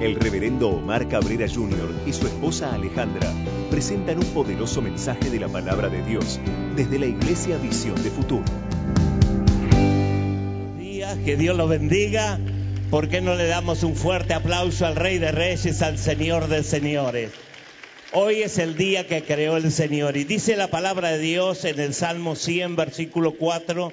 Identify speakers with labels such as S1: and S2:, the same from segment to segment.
S1: El reverendo Omar Cabrera Jr. y su esposa Alejandra presentan un poderoso mensaje de la palabra de Dios desde la Iglesia Visión de Futuro.
S2: Días, que Dios los bendiga. ¿Por qué no le damos un fuerte aplauso al Rey de Reyes, al Señor de Señores? Hoy es el día que creó el Señor y dice la palabra de Dios en el Salmo 100, versículo 4,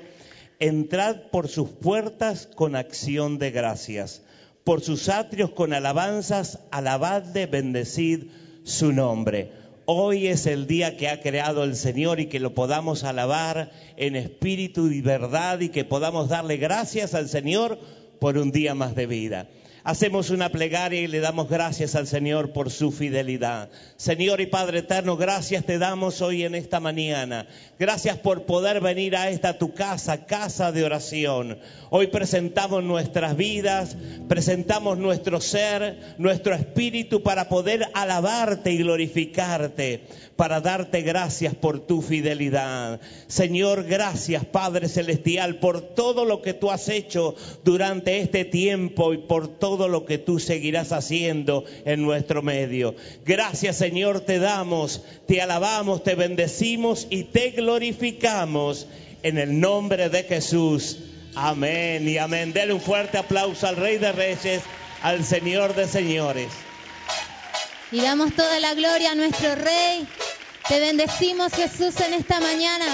S2: entrad por sus puertas con acción de gracias, por sus atrios con alabanzas, alabadle, bendecid su nombre. Hoy es el día que ha creado el Señor y que lo podamos alabar en espíritu y verdad y que podamos darle gracias al Señor por un día más de vida. Hacemos una plegaria y le damos gracias al Señor por su fidelidad. Señor y Padre eterno, gracias te damos hoy en esta mañana. Gracias por poder venir a esta tu casa, casa de oración. Hoy presentamos nuestras vidas, presentamos nuestro ser, nuestro espíritu para poder alabarte y glorificarte, para darte gracias por tu fidelidad. Señor, gracias Padre Celestial por todo lo que tú has hecho durante este tiempo y por todo lo que tú seguirás haciendo en nuestro medio. Gracias Señor te damos, te alabamos, te bendecimos y te glorificamos en el nombre de Jesús. Amén y amén. Denle un fuerte aplauso al Rey de Reyes, al Señor de Señores.
S3: Y damos toda la gloria a nuestro Rey. Te bendecimos Jesús en esta mañana.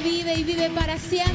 S3: Vive y vive para siempre.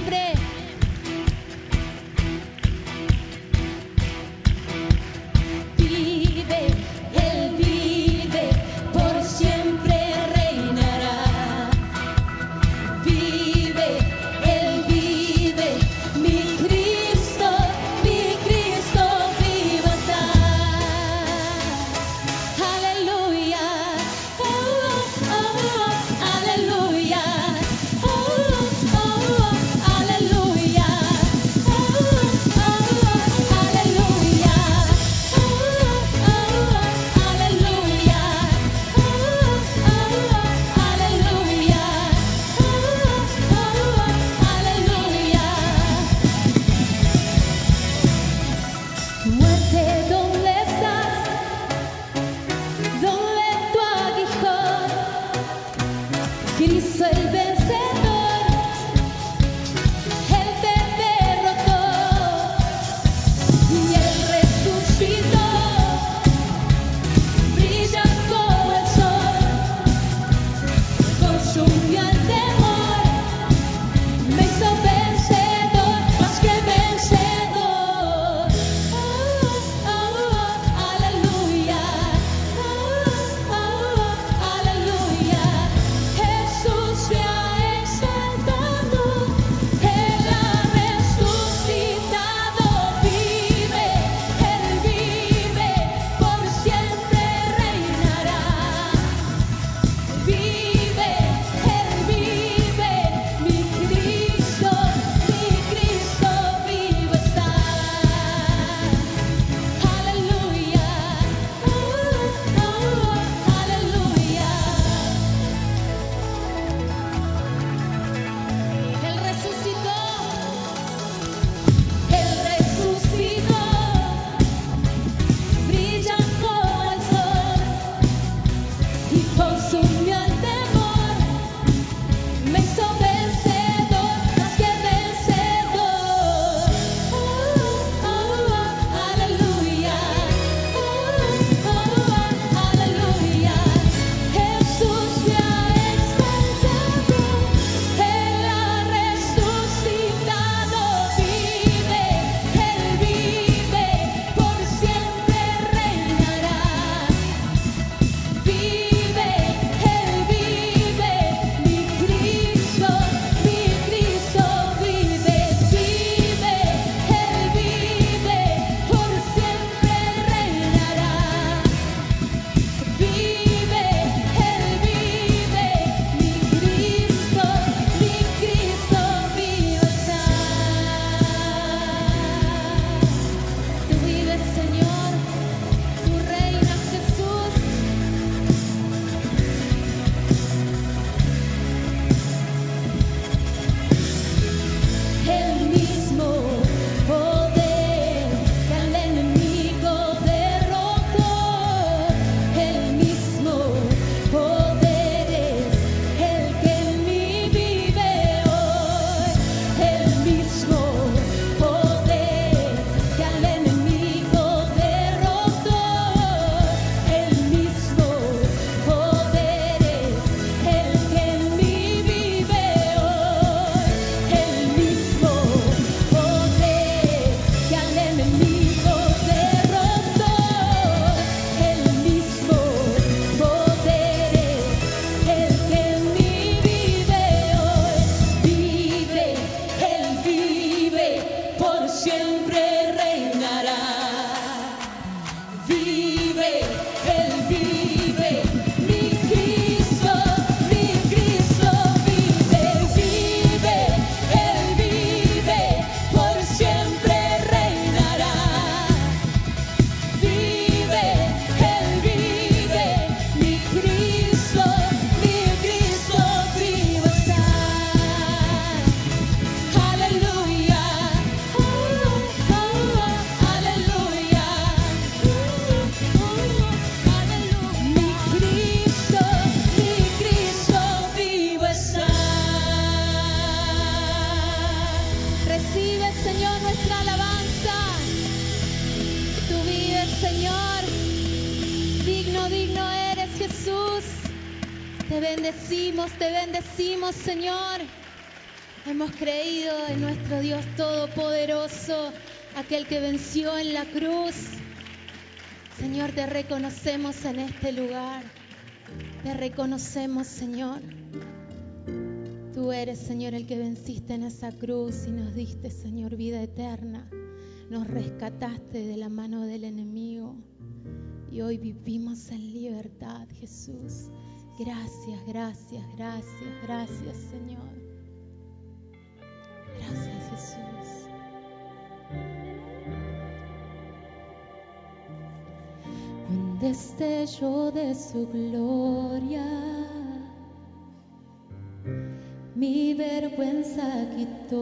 S3: Te bendecimos, te bendecimos, Señor. Hemos creído en nuestro Dios Todopoderoso, aquel que venció en la cruz. Señor, te reconocemos en este lugar. Te reconocemos, Señor. Tú eres, Señor, el que venciste en esa cruz y nos diste, Señor, vida eterna. Nos rescataste de la mano del enemigo. Y hoy vivimos en libertad, Jesús. Gracias, gracias, gracias, gracias, Señor. Gracias, Jesús. Un destello de su gloria mi vergüenza quitó.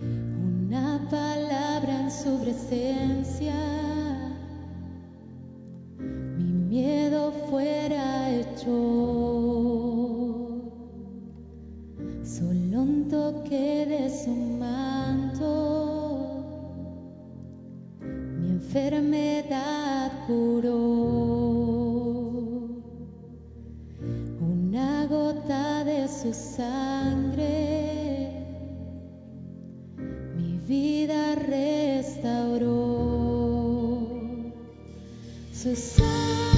S3: Una palabra en su presencia, miedo fuera hecho. Solo un toque de su manto, mi enfermedad curó. Una gota de su sangre mi vida restauró. Su sangre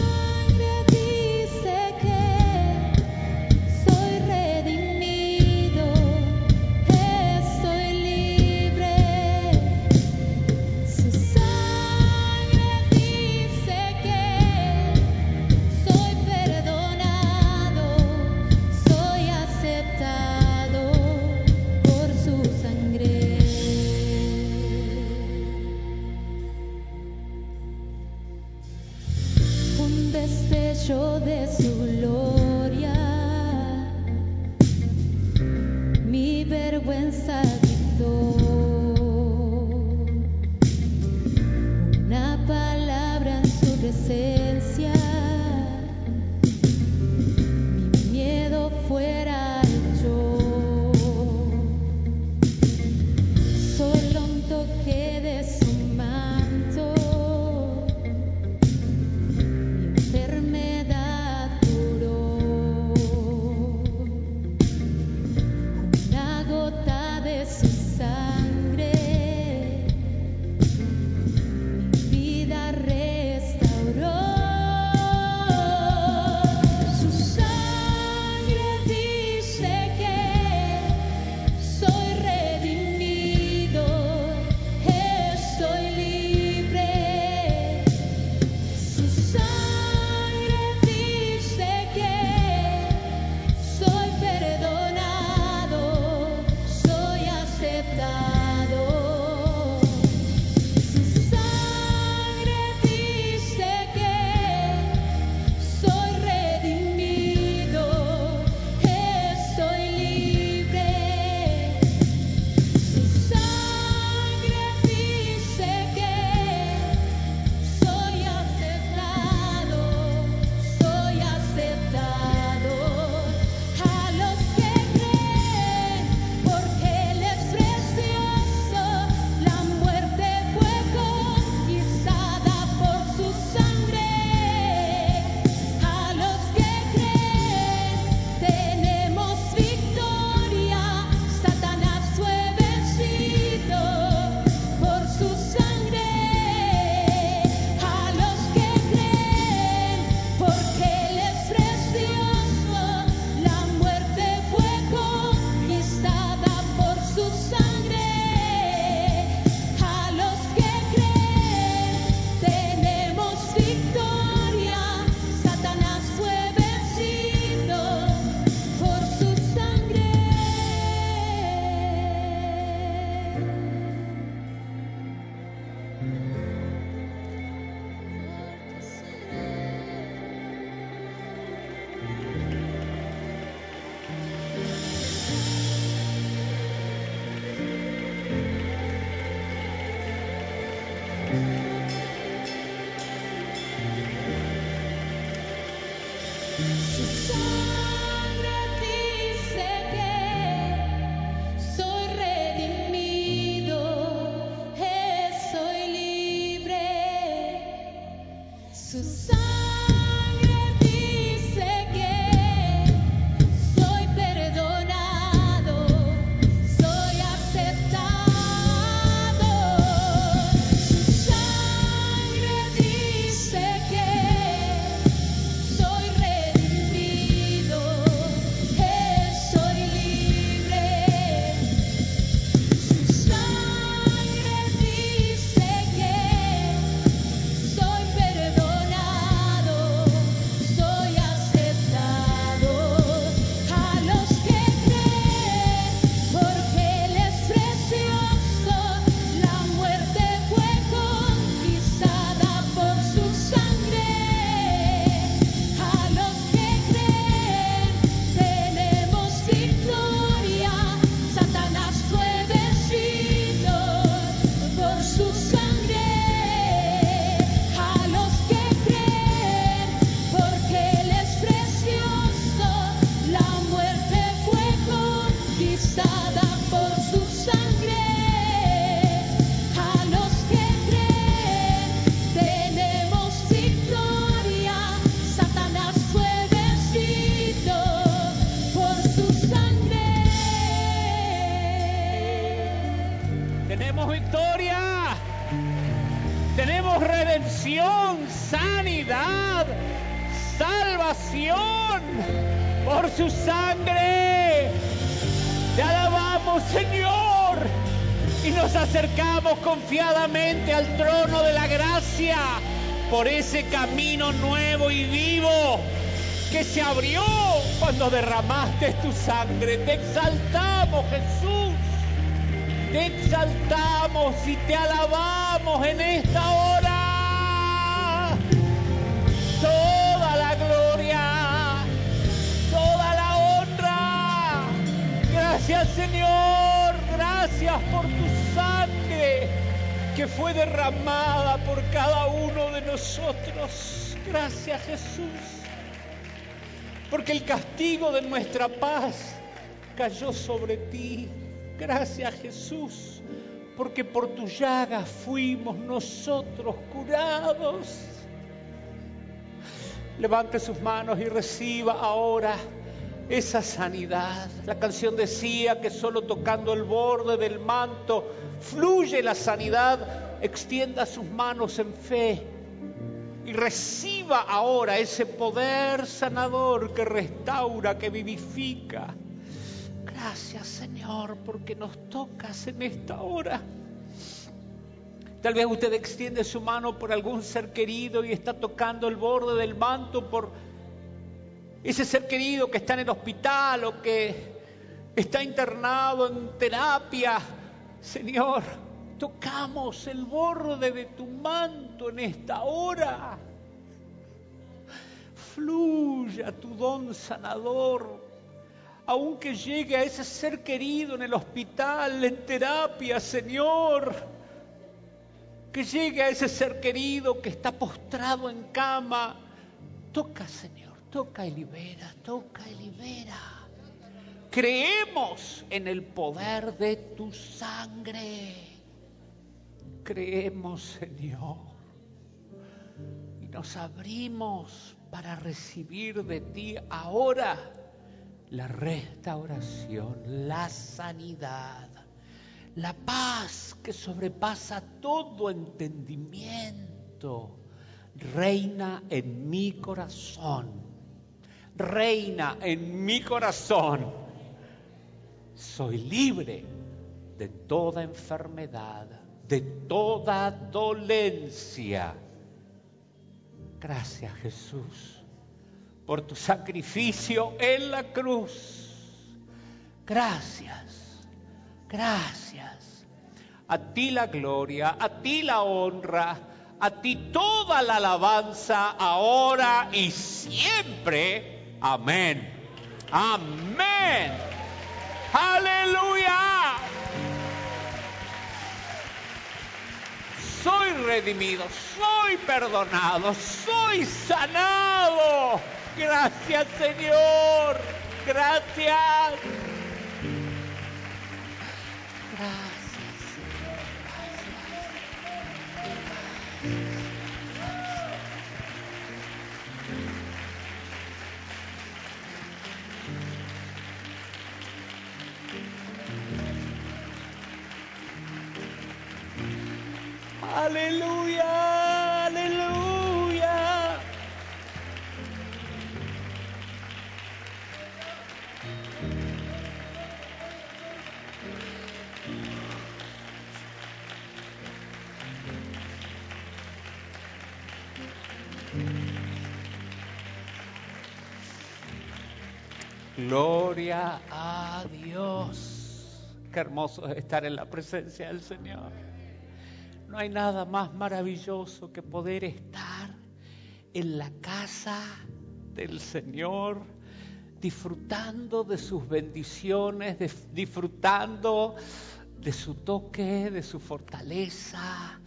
S4: se abrió cuando derramaste tu sangre. Te exaltamos, Jesús. Te exaltamos y te alabamos en esta hora. Toda la gloria, toda la honra. Gracias Señor, gracias por tu sangre que fue derramada por cada uno de nosotros. Gracias Jesús. Porque el castigo de nuestra paz cayó sobre ti. Gracias Jesús, porque por tu llaga fuimos nosotros curados. Levante sus manos y reciba ahora esa sanidad. La canción decía que solo tocando el borde del manto fluye la sanidad. Extienda sus manos en fe y reciba ahora ese poder sanador que restaura, que vivifica. Gracias Señor porque nos tocas en esta hora. Tal vez usted extiende su mano por algún ser querido y está tocando el borde del manto por ese ser querido que está en el hospital o que está internado en terapia. Señor, tocamos el borde de tu manto en esta hora. Fluya tu don sanador aunque llegue a ese ser querido en el hospital, en terapia, Señor. Que llegue a ese ser querido que está postrado en cama. Toca, Señor, toca y libera, toca y libera. Creemos en el poder de tu sangre. Creemos, Señor. Y nos abrimos para recibir de ti ahora la restauración, la sanidad, la paz que sobrepasa todo entendimiento, reina en mi corazón, reina en mi corazón. Soy libre de toda enfermedad, de toda dolencia. Gracias Jesús por tu sacrificio en la cruz. Gracias, gracias. A ti la gloria, a ti la honra, a ti toda la alabanza ahora y siempre. Amén. Amén. Aleluya. Soy redimido, soy perdonado, soy sanado. Gracias Señor. Gracias. Aleluya, aleluya. Gloria a Dios. Qué hermoso es estar en la presencia del Señor. No hay nada más maravilloso que poder estar en la casa del Señor, disfrutando de sus bendiciones, disfrutando de su toque, de su fortaleza,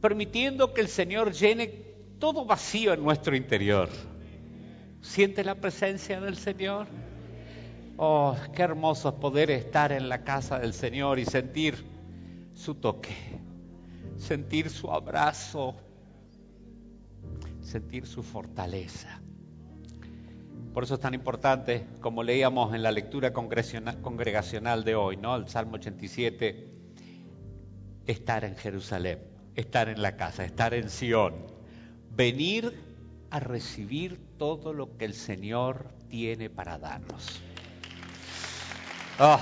S4: permitiendo que el Señor llene todo vacío en nuestro interior. ¿Siente la presencia del Señor? Oh, qué hermoso poder estar en la casa del Señor y sentir su toque, sentir su abrazo, sentir su fortaleza. Por eso es tan importante, como leíamos en la lectura congregacional de hoy, ¿no? El Salmo 87, estar en Jerusalén, estar en la casa, estar en Sión, venir a recibir todo lo que el Señor tiene para darnos. Oh,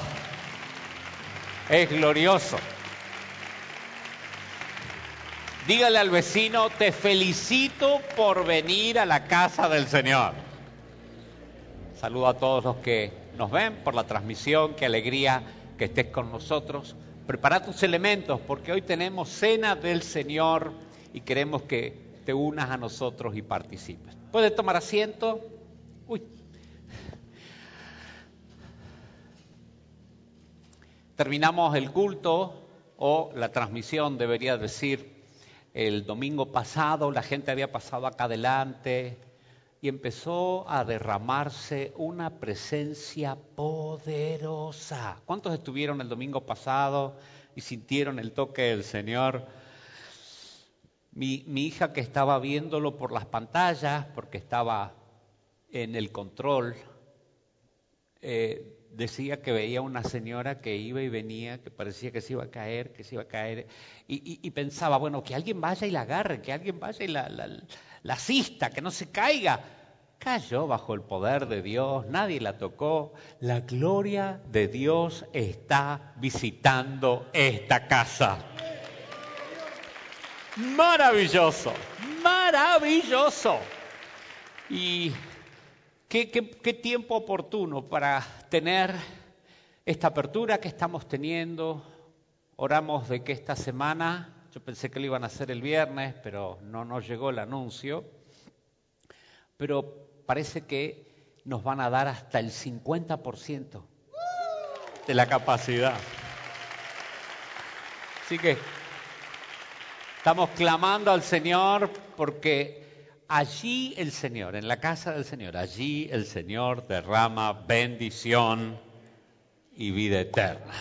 S4: es glorioso. Dígale al vecino, te felicito por venir a la casa del Señor. Saludo a todos los que nos ven por la transmisión, qué alegría que estés con nosotros. Prepara tus elementos porque hoy tenemos cena del Señor y queremos que te unas a nosotros y participes. ¿Puedes tomar asiento? Uy. Terminamos el culto o la transmisión, debería decir, el domingo pasado, la gente había pasado acá adelante y empezó a derramarse una presencia poderosa. ¿Cuántos estuvieron el domingo pasado y sintieron el toque del Señor? Mi, hija que estaba viéndolo por las pantallas, porque estaba en el control, eh, decía que veía una señora que iba y venía, que parecía que se iba a caer, que se iba a caer, y, pensaba, bueno, que alguien vaya y la agarre, que alguien vaya y la, la, la asista, que no se caiga. Cayó bajo el poder de Dios, nadie la tocó. La gloria de Dios está visitando esta casa. Maravilloso, maravilloso. Y qué, tiempo oportuno para tener esta apertura que estamos teniendo. Oramos de que esta semana, yo pensé que lo iban a hacer el viernes, pero no nos llegó el anuncio. Pero parece que nos van a dar hasta el 50% de la capacidad. Así que estamos clamando al Señor porque allí el Señor, en la casa del Señor, allí el Señor derrama bendición y vida eterna.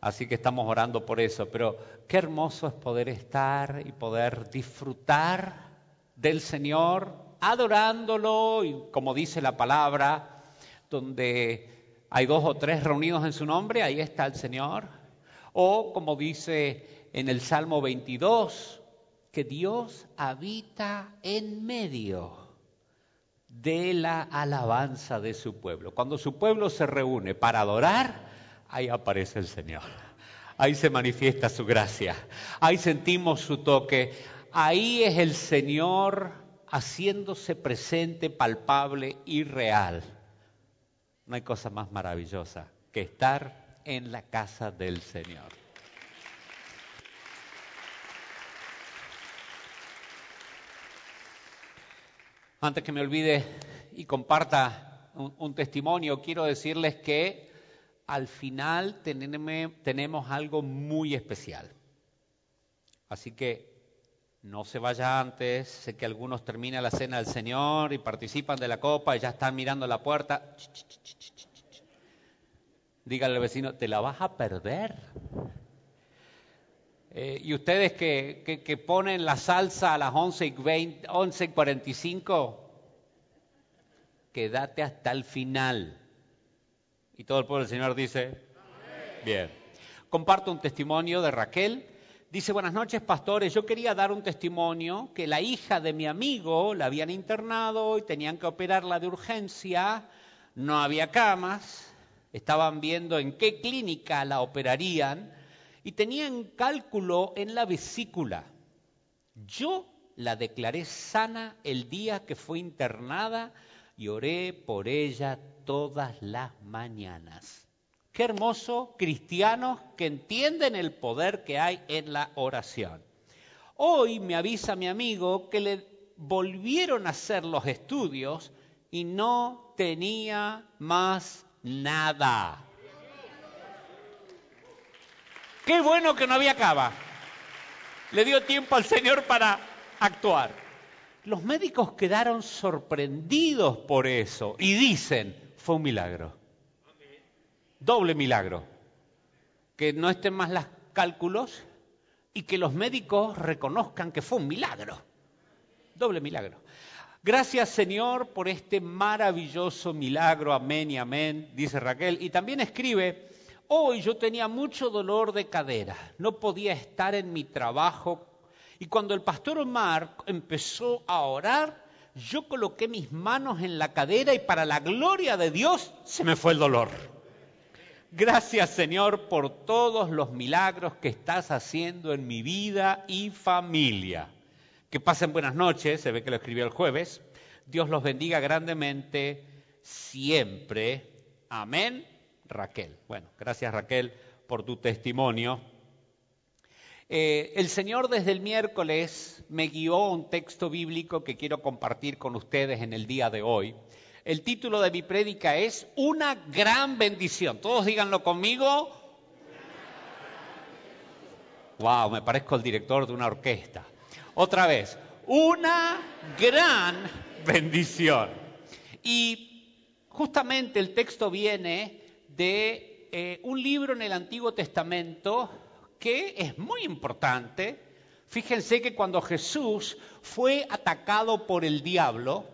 S4: Así que estamos orando por eso, pero qué hermoso es poder estar y poder disfrutar del Señor, adorándolo, y como dice la palabra, donde hay dos o tres reunidos en su nombre, ahí está el Señor. O como dice en el Salmo 22, que Dios habita en medio de la alabanza de su pueblo. Cuando su pueblo se reúne para adorar, ahí aparece el Señor. Ahí se manifiesta su gracia. Ahí sentimos su toque. Ahí es el Señor haciéndose presente, palpable y real. No hay cosa más maravillosa que estar en la casa del Señor. Antes que me olvide y comparta un, testimonio, quiero decirles que al final tenemos algo muy especial. Así que no se vaya antes, sé que algunos terminan la cena del Señor y participan de la copa y ya están mirando la puerta. Dígale al vecino, te la vas a perder. Eh, y ustedes que, que, ponen la salsa a las 11 y, 20, 11 y 45, quédate hasta el final. Y todo el pueblo del Señor dice, bien. Comparto un testimonio de Raquel. Dice, buenas noches, pastores. Yo quería dar un testimonio que la hija de mi amigo la habían internado y tenían que operarla de urgencia. No había camas. Estaban viendo en qué clínica la operarían y tenían cálculo en la vesícula. Yo la declaré sana el día que fue internada y oré por ella todas las mañanas. Qué hermoso cristianos que entienden el poder que hay en la oración. Hoy me avisa mi amigo que le volvieron a hacer los estudios y no tenía más nada. Qué bueno que no había cava. Le dio tiempo al Señor para actuar. Los médicos quedaron sorprendidos por eso y dicen, fue un milagro. Doble milagro. Que no estén más los cálculos y que los médicos reconozcan que fue un milagro. Doble milagro. Gracias Señor por este maravilloso milagro. Amén y amén, dice Raquel. Y también escribe, hoy yo tenía mucho dolor de cadera, no podía estar en mi trabajo y cuando el pastor Omar empezó a orar, yo coloqué mis manos en la cadera y para la gloria de Dios se me fue el dolor. Gracias Señor por todos los milagros que estás haciendo en mi vida y familia. Que pasen buenas noches, se ve que lo escribió el jueves. Dios los bendiga grandemente siempre. Amén. Raquel. Bueno, gracias Raquel por tu testimonio. Eh, el Señor desde el miércoles me guió un texto bíblico que quiero compartir con ustedes en el día de hoy. El título de mi prédica es Una gran bendición. Todos díganlo conmigo. Wow, me parezco el director de una orquesta. Otra vez, una gran bendición. Y justamente el texto viene de eh, un libro en el Antiguo Testamento que es muy importante. Fíjense que cuando Jesús fue atacado por el diablo,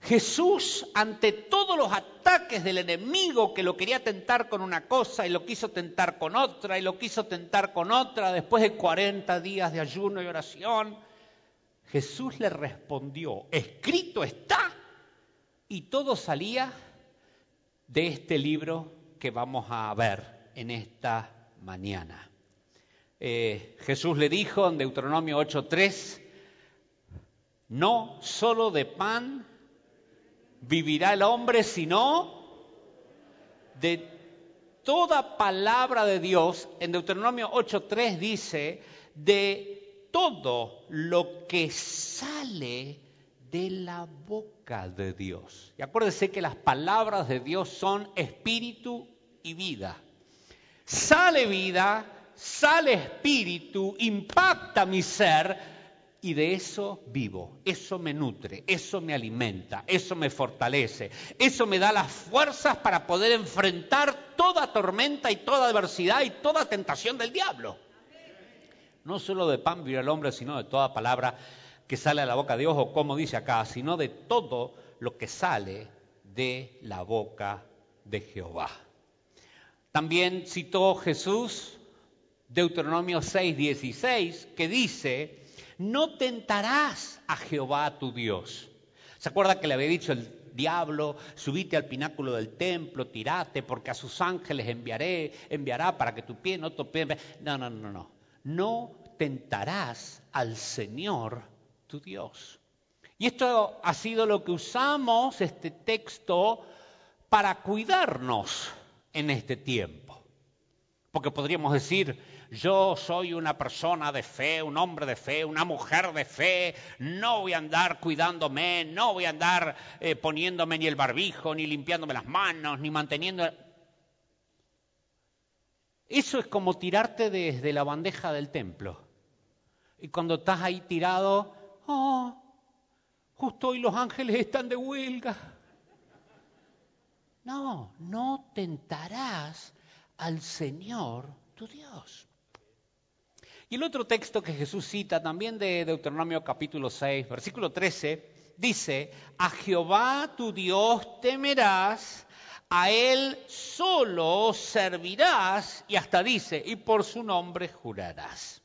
S4: Jesús, ante todos los ataques del enemigo que lo quería tentar con una cosa y lo quiso tentar con otra y lo quiso tentar con otra, después de 40 días de ayuno y oración, Jesús le respondió, escrito está, y todo salía de este libro que vamos a ver en esta mañana. Eh, Jesús le dijo en Deuteronomio 8:3, no solo de pan vivirá el hombre, sino de toda palabra de Dios. En Deuteronomio 8:3 dice, de todo lo que sale de la boca de Dios. Y acuérdense que las palabras de Dios son espíritu y vida. Sale vida, sale espíritu, impacta mi ser y de eso vivo, eso me nutre, eso me alimenta, eso me fortalece, eso me da las fuerzas para poder enfrentar toda tormenta y toda adversidad y toda tentación del diablo. No solo de pan vive el hombre, sino de toda palabra que sale de la boca de Dios, o como dice acá, sino de todo lo que sale de la boca de Jehová. También citó Jesús Deuteronomio 6, 16, que dice, no tentarás a Jehová tu Dios. ¿Se acuerda que le había dicho el diablo, subite al pináculo del templo, tirate, porque a sus ángeles enviaré, enviará para que tu pie no tope? No, no, no, no. No tentarás al Señor tu Dios. Y esto ha sido lo que usamos, este texto, para cuidarnos en este tiempo. Porque podríamos decir, yo soy una persona de fe, un hombre de fe, una mujer de fe, no voy a andar cuidándome, no voy a andar eh, poniéndome ni el barbijo, ni limpiándome las manos, ni manteniendo... Eso es como tirarte desde la bandeja del templo. Y cuando estás ahí tirado, oh, justo hoy los ángeles están de huelga. No, no tentarás al Señor tu Dios. Y el otro texto que Jesús cita también de Deuteronomio capítulo 6, versículo 13, dice, a Jehová tu Dios temerás, a Él solo servirás, y hasta dice, y por su nombre jurarás.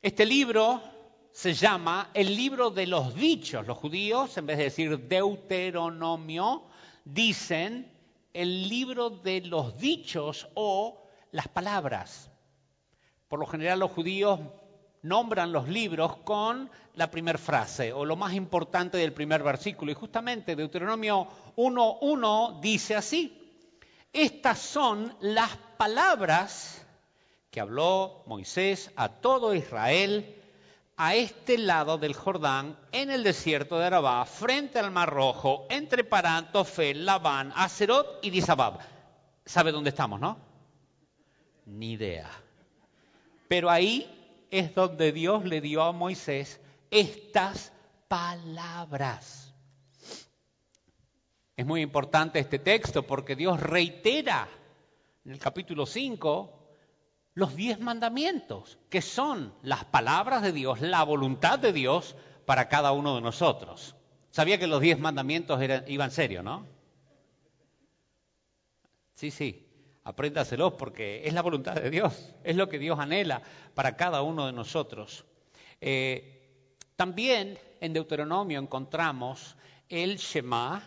S4: Este libro se llama el libro de los dichos. Los judíos, en vez de decir Deuteronomio, dicen el libro de los dichos o las palabras. Por lo general los judíos nombran los libros con la primera frase o lo más importante del primer versículo. Y justamente Deuteronomio 1.1 dice así, estas son las palabras que habló Moisés a todo Israel a este lado del Jordán, en el desierto de Arabá, frente al Mar Rojo, entre Parán, Tofel, Labán, Acerot y Disabab. ¿Sabe dónde estamos, no? Ni idea. Pero ahí es donde Dios le dio a Moisés estas palabras. Es muy importante este texto porque Dios reitera en el capítulo 5 los diez mandamientos, que son las palabras de Dios, la voluntad de Dios para cada uno de nosotros. Sabía que los diez mandamientos eran, iban serio, ¿no? Sí, sí, apréndaselos porque es la voluntad de Dios, es lo que Dios anhela para cada uno de nosotros. Eh, también en Deuteronomio encontramos el Shema,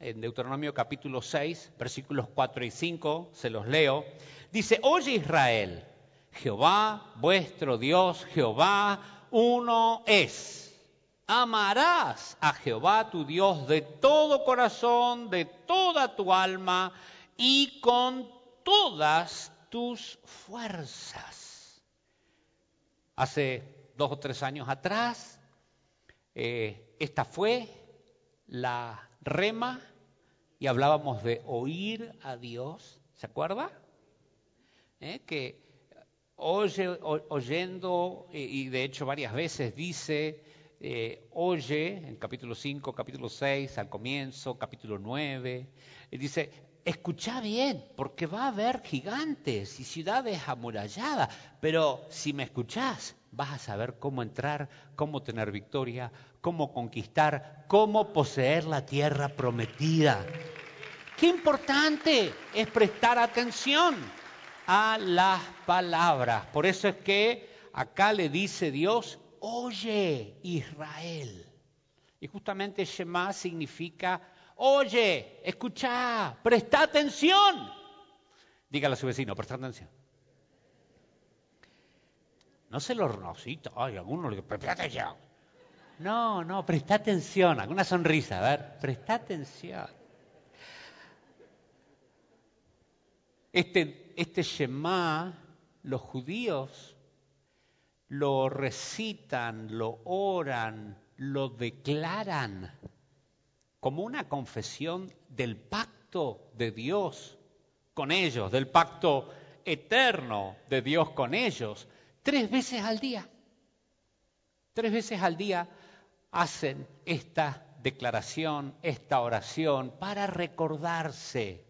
S4: en Deuteronomio capítulo 6, versículos 4 y 5, se los leo. Dice, oye Israel, Jehová vuestro Dios, Jehová uno es. Amarás a Jehová tu Dios de todo corazón, de toda tu alma y con todas tus fuerzas. Hace dos o tres años atrás, eh, esta fue la rema y hablábamos de oír a Dios, ¿se acuerda? Eh, que oye, oyendo, y, y de hecho varias veces dice, eh, oye, en capítulo 5, capítulo 6, al comienzo, capítulo 9, y dice, escucha bien, porque va a haber gigantes y ciudades amuralladas, pero si me escuchás, vas a saber cómo entrar, cómo tener victoria, cómo conquistar, cómo poseer la tierra prometida. Qué importante es prestar atención a las palabras. Por eso es que acá le dice Dios, oye Israel. Y justamente Shema significa, oye, escucha, presta atención. Dígale a su vecino, presta atención. No se lo hornosito, ay, alguno le dice, presta atención. No, no, presta atención, alguna sonrisa, a ver, presta atención. Este, este Shema, los judíos lo recitan, lo oran, lo declaran como una confesión del pacto de Dios con ellos, del pacto eterno de Dios con ellos, tres veces al día. Tres veces al día hacen esta declaración, esta oración, para recordarse.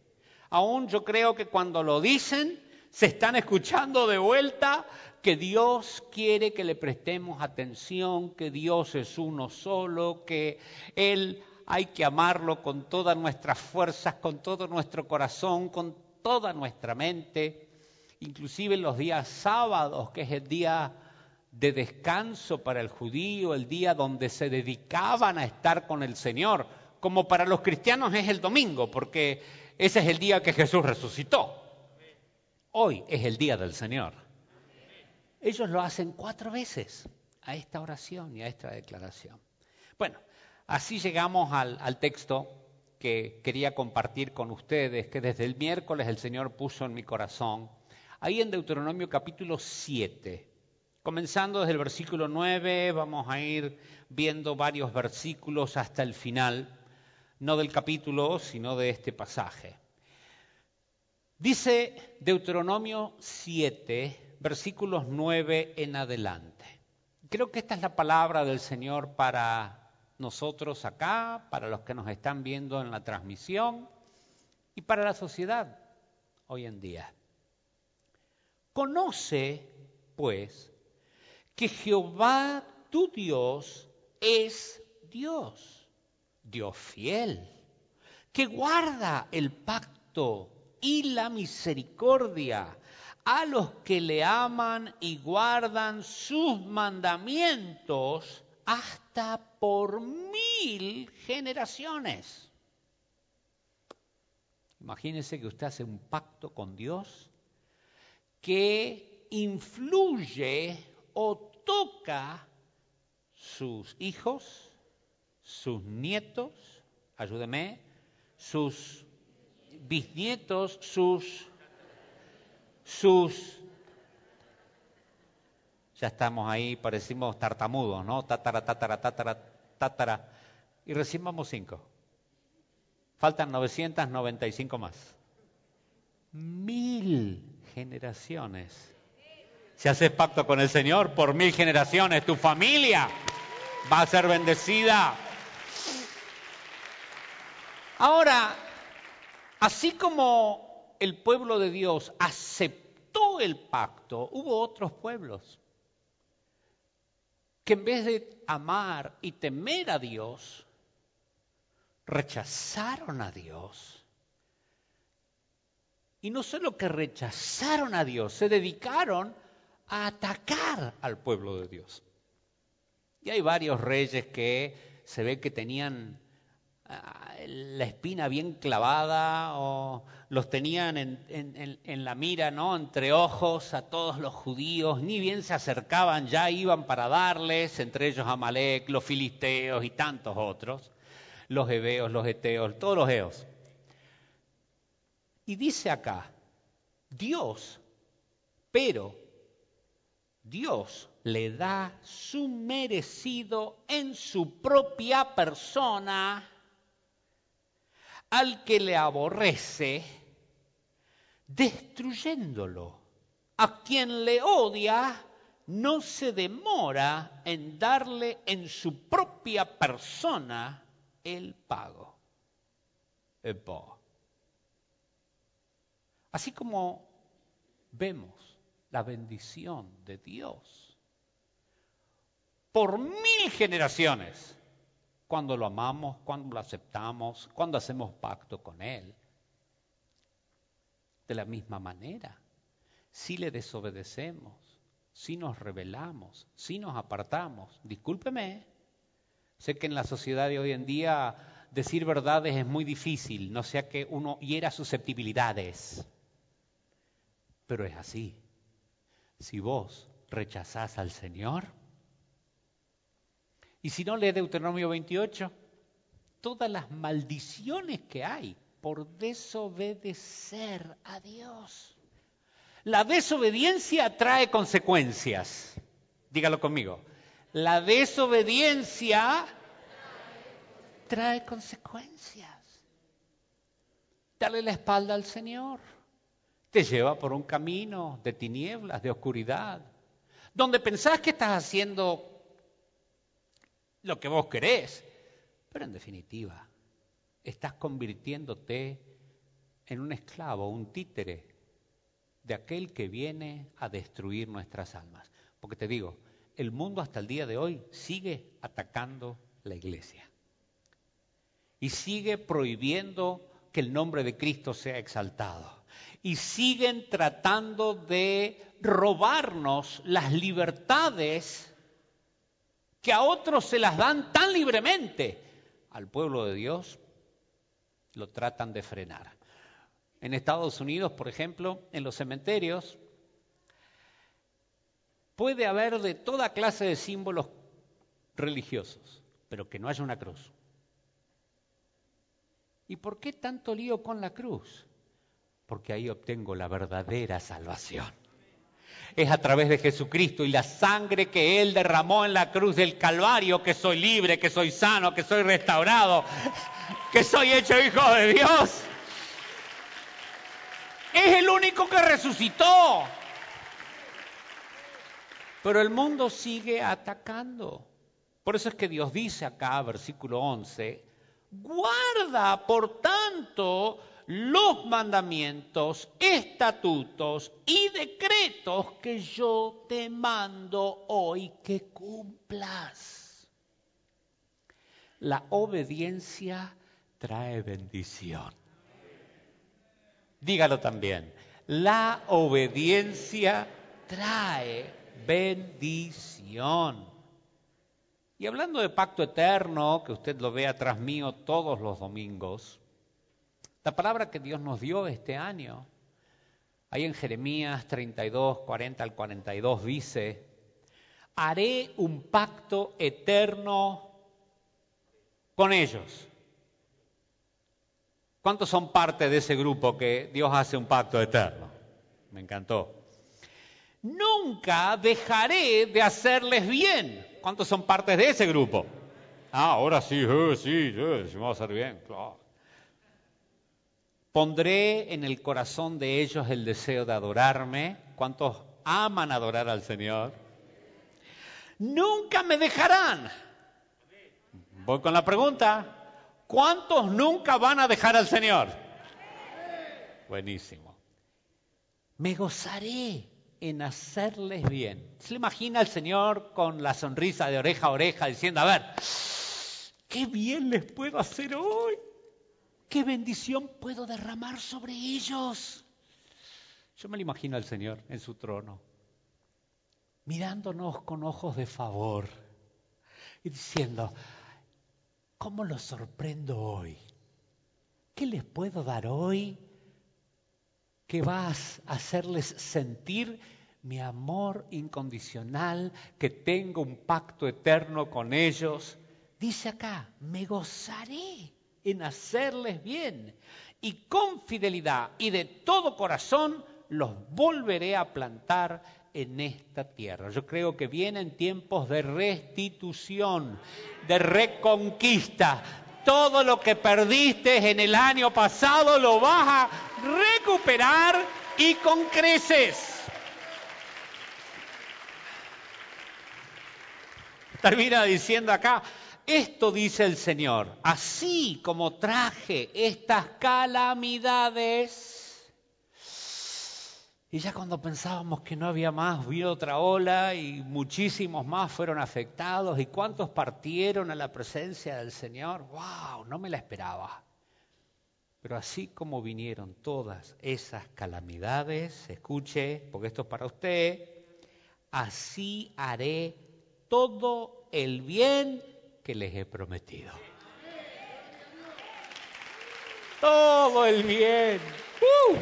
S4: Aún yo creo que cuando lo dicen, se están escuchando de vuelta que Dios quiere que le prestemos atención, que Dios es uno solo, que Él hay que amarlo con todas nuestras fuerzas, con todo nuestro corazón, con toda nuestra mente, inclusive en los días sábados, que es el día de descanso para el judío, el día donde se dedicaban a estar con el Señor, como para los cristianos es el domingo, porque ese es el día que Jesús resucitó. Hoy es el día del Señor. Ellos lo hacen cuatro veces a esta oración y a esta declaración. Bueno, así llegamos al, texto que quería compartir con ustedes, que desde el miércoles el Señor puso en mi corazón, ahí en Deuteronomio capítulo 7. Comenzando desde el versículo 9, vamos a ir viendo varios versículos hasta el final, no del capítulo, sino de este pasaje. Dice Deuteronomio 7, versículos 9 en adelante. Creo que esta es la palabra del Señor para nosotros acá, para los que nos están viendo en la transmisión y para la sociedad hoy en día. Conoce, pues, que Jehová tu Dios es Dios, Dios fiel, que guarda el pacto y la misericordia a los que le aman y guardan sus mandamientos hasta por mil generaciones. Imagínese que usted hace un pacto con Dios que influye o toca sus hijos, sus nietos, ayúdeme, sus bisnietos, sus, sus, ya estamos ahí, parecimos tartamudos, ¿no? Tatara, tatara, tatara, tatara, y recién vamos cinco. Faltan 995 más. Mil generaciones. Si haces pacto con el Señor por mil generaciones, tu familia va a ser bendecida. Ahora, así como el pueblo de Dios aceptó el pacto, hubo otros pueblos que en vez de amar y temer a Dios, rechazaron a Dios Y no solo que rechazaron a Dios, se dedicaron a atacar al pueblo de Dios. Y hay varios reyes que se ve que tenían la espina bien clavada o los tenían en, en- en la mira, ¿no? Entre ojos a todos los judíos, ni bien se acercaban, ya iban para darles, entre ellos Amalek, los filisteos y tantos otros, los hebeos, los eteos, todos los eos. Y dice acá, Dios, pero Dios le da su merecido en su propia persona al que le aborrece, destruyéndolo. A quien le odia, no se demora en darle en su propia persona el pago. Así como vemos la bendición de Dios por mil generaciones, cuando lo amamos, cuando lo aceptamos, cuando hacemos pacto con Él. De la misma manera, si le desobedecemos, si nos rebelamos, si nos apartamos, discúlpeme, sé que en la sociedad de hoy en día decir verdades es muy difícil, no sea que uno hiera susceptibilidades, pero es así. Si vos rechazás al Señor, y si no lee Deuteronomio 28, todas las maldiciones que hay por desobedecer a Dios. La desobediencia trae consecuencias. Dígalo conmigo. La desobediencia trae consecuencias. Darle la espalda al Señor te lleva por un camino de tinieblas, de oscuridad, donde pensás que estás haciendo lo que vos querés, pero en definitiva estás convirtiéndote en un esclavo, un títere de aquel que viene a destruir nuestras almas. Porque te digo, el mundo hasta el día de hoy sigue atacando la iglesia. Y sigue prohibiendo que el nombre de Cristo sea exaltado. Y siguen tratando de robarnos las libertades que a otros se las dan tan libremente. Al pueblo de Dios lo tratan de frenar. En Estados Unidos, por ejemplo, en los cementerios, puede haber de toda clase de símbolos religiosos, pero que no haya una cruz. ¿Y por qué tanto lío con la cruz? Porque ahí obtengo la verdadera salvación. Es a través de Jesucristo y la sangre que Él derramó en la cruz del Calvario que soy libre, que soy sano, que soy restaurado, que soy hecho hijo de Dios. Es el único que resucitó. Pero el mundo sigue atacando. Por eso es que Dios dice acá, versículo 11, guarda por tanto los mandamientos, estatutos y decretos que yo te mando hoy que cumplas. La obediencia trae bendición. Dígalo también. La obediencia trae bendición. Y hablando de pacto eterno, que usted lo ve atrás mío todos los domingos, la palabra que Dios nos dio este año, ahí en Jeremías 32, 40 al 42 dice, haré un pacto eterno con ellos. ¿Cuántos son parte de ese grupo que Dios hace un pacto eterno? Me encantó. Nunca dejaré de hacerles bien. ¿Cuántos son partes de ese grupo? Ah, ahora sí, eh, sí, eh, sí, vamos a hacer bien, claro. Pondré en el corazón de ellos el deseo de adorarme. ¿Cuántos aman adorar al Señor? Nunca me dejarán. Voy con la pregunta. ¿Cuántos nunca van a dejar al Señor? Buenísimo. Me gozaré en hacerles bien. ¿Se le imagina al Señor con la sonrisa de oreja a oreja diciendo, a ver, qué bien les puedo hacer hoy? ¿Qué bendición puedo derramar sobre ellos? Yo me lo imagino al Señor en su trono, mirándonos con ojos de favor y diciendo, ¿cómo los sorprendo hoy? ¿Qué les puedo dar hoy que vas a hacerles sentir mi amor incondicional, que tengo un pacto eterno con ellos? Dice acá, me gozaré en hacerles bien y con fidelidad y de todo corazón los volveré a plantar en esta tierra. Yo creo que vienen tiempos de restitución, de reconquista. Todo lo que perdiste en el año pasado lo vas a recuperar y con creces. Termina diciendo acá, esto dice el Señor, así como traje estas calamidades, y ya cuando pensábamos que no había más, vino otra ola y muchísimos más fueron afectados. ¿Y cuántos partieron a la presencia del Señor? ¡Wow! No me la esperaba. Pero así como vinieron todas esas calamidades, escuche, porque esto es para usted, así haré todo el bien que les he prometido. Todo el bien. ¡Uh!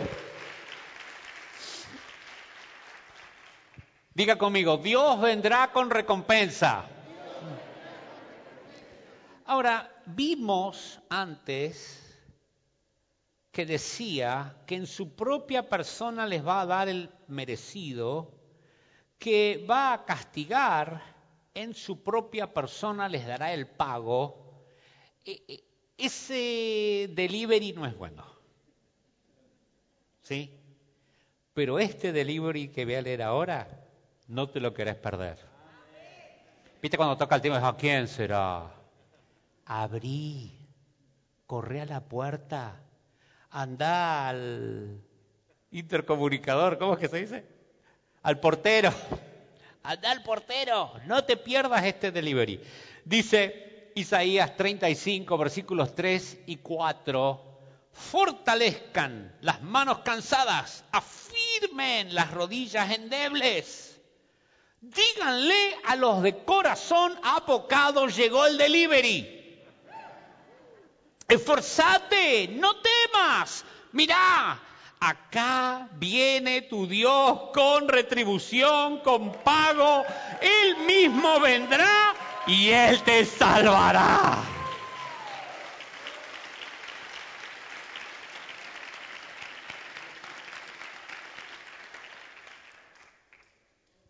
S4: Diga conmigo, Dios vendrá con recompensa. Ahora, vimos antes que decía que en su propia persona les va a dar el merecido, que va a castigar, en su propia persona les dará el pago. E, e, ese delivery no es bueno. ¿Sí? Pero este delivery que voy a leer ahora no te lo querés perder. ¿Viste cuando toca el tema? ¿A quién será? Abrí, corre a la puerta, anda al intercomunicador, ¿cómo es que se dice? Al portero. Anda al portero, no te pierdas este delivery. Dice Isaías 35, versículos 3 y 4. Fortalezcan las manos cansadas, afirmen las rodillas endebles Díganle a los de corazón apocado llegó el delivery. Esforzate, no temas. Mirá, acá viene tu Dios con retribución, con pago. Él mismo vendrá y Él te salvará.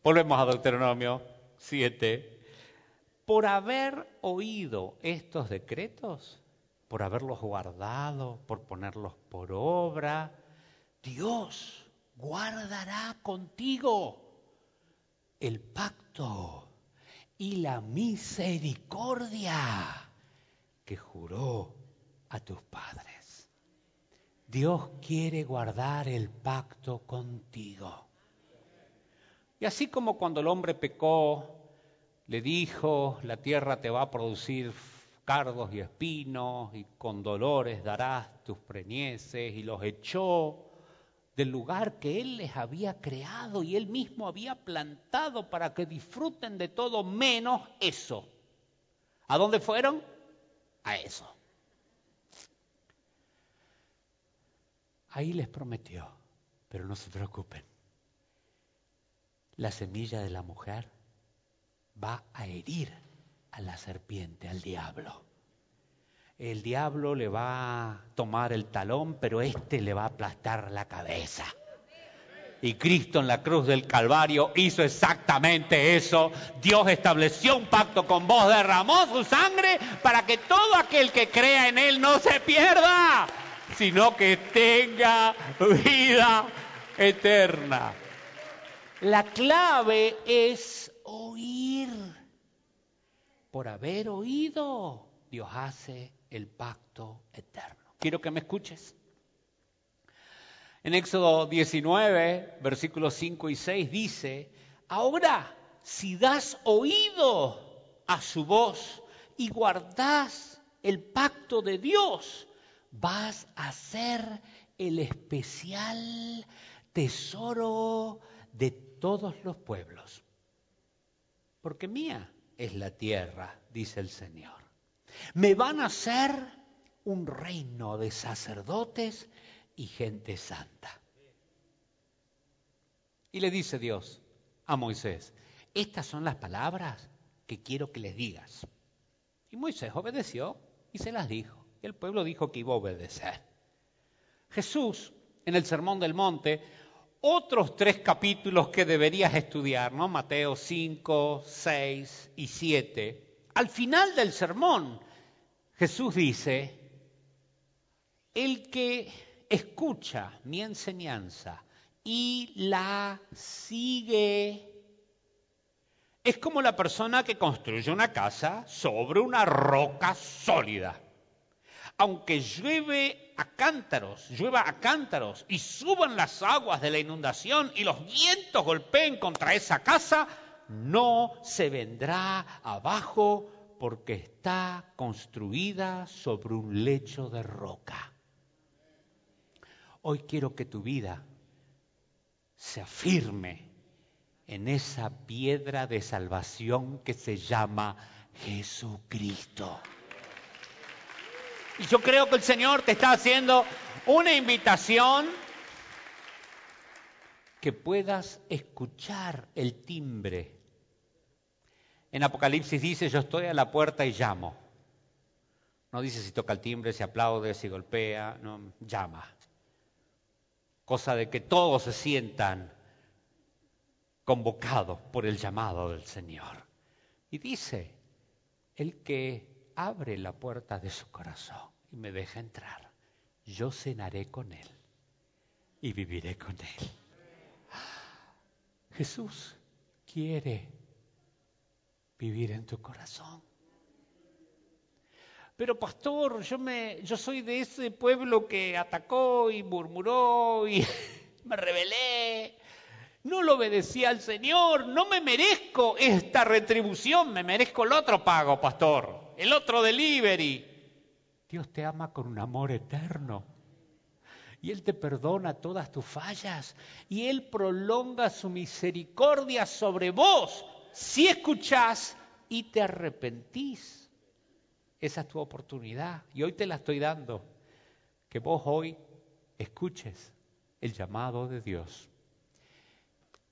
S4: Volvemos a Deuteronomio 7. Por haber oído estos decretos, por haberlos guardado, por ponerlos por obra, Dios guardará contigo el pacto y la misericordia que juró a tus padres. Dios quiere guardar el pacto contigo. Y así como cuando el hombre pecó, le dijo, la tierra te va a producir cardos y espinos, y con dolores darás tus preñeces, y los echó del lugar que él les había creado y él mismo había plantado para que disfruten de todo menos eso. ¿A dónde fueron? A eso. Ahí les prometió, pero no se preocupen la semilla de la mujer va a herir a la serpiente, al diablo. El diablo le va a tomar el talón, pero este le va a aplastar la cabeza. Y Cristo en la cruz del Calvario hizo exactamente eso. Dios estableció un pacto con vos, derramó su sangre para que todo aquel que crea en Él no se pierda, sino que tenga vida eterna. La clave es oír. Por haber oído, Dios hace el pacto eterno. Quiero que me escuches. En Éxodo 19, versículos 5 y 6 dice, ahora si das oído a su voz y guardas el pacto de Dios, vas a ser el especial tesoro de todos los pueblos. Porque mía es la tierra, dice el Señor. Me van a hacer un reino de sacerdotes y gente santa. Y le dice Dios a Moisés, estas son las palabras que quiero que les digas. Y Moisés obedeció y se las dijo. Y el pueblo dijo que iba a obedecer. Jesús, en el Sermón del Monte, otros tres capítulos que deberías estudiar, ¿no? Mateo 5, 6 y 7. Al final del sermón, Jesús dice, el que escucha mi enseñanza y la sigue, es como la persona que construye una casa sobre una roca sólida. Aunque llueve a cántaros, llueva a cántaros y suban las aguas de la inundación y los vientos golpeen contra esa casa, no se vendrá abajo porque está construida sobre un lecho de roca. Hoy quiero que tu vida se afirme en esa piedra de salvación que se llama Jesucristo. Y yo creo que el Señor te está haciendo una invitación que puedas escuchar el timbre. En Apocalipsis dice, yo estoy a la puerta y llamo. No dice si toca el timbre, si aplaude, si golpea, no, llama. Cosa de que todos se sientan convocados por el llamado del Señor. Y dice, el que abre la puerta de su corazón y me deja entrar, yo cenaré con él y viviré con él. Jesús quiere vivir en tu corazón. Pero pastor, yo me yo soy de ese pueblo que atacó y murmuró y me rebelé. No lo obedecí al Señor, no me merezco esta retribución, me merezco el otro pago, pastor, el otro delivery. Dios te ama con un amor eterno. Y Él te perdona todas tus fallas. Y Él prolonga su misericordia sobre vos si escuchás y te arrepentís. Esa es tu oportunidad. Y hoy te la estoy dando. Que vos hoy escuches el llamado de Dios.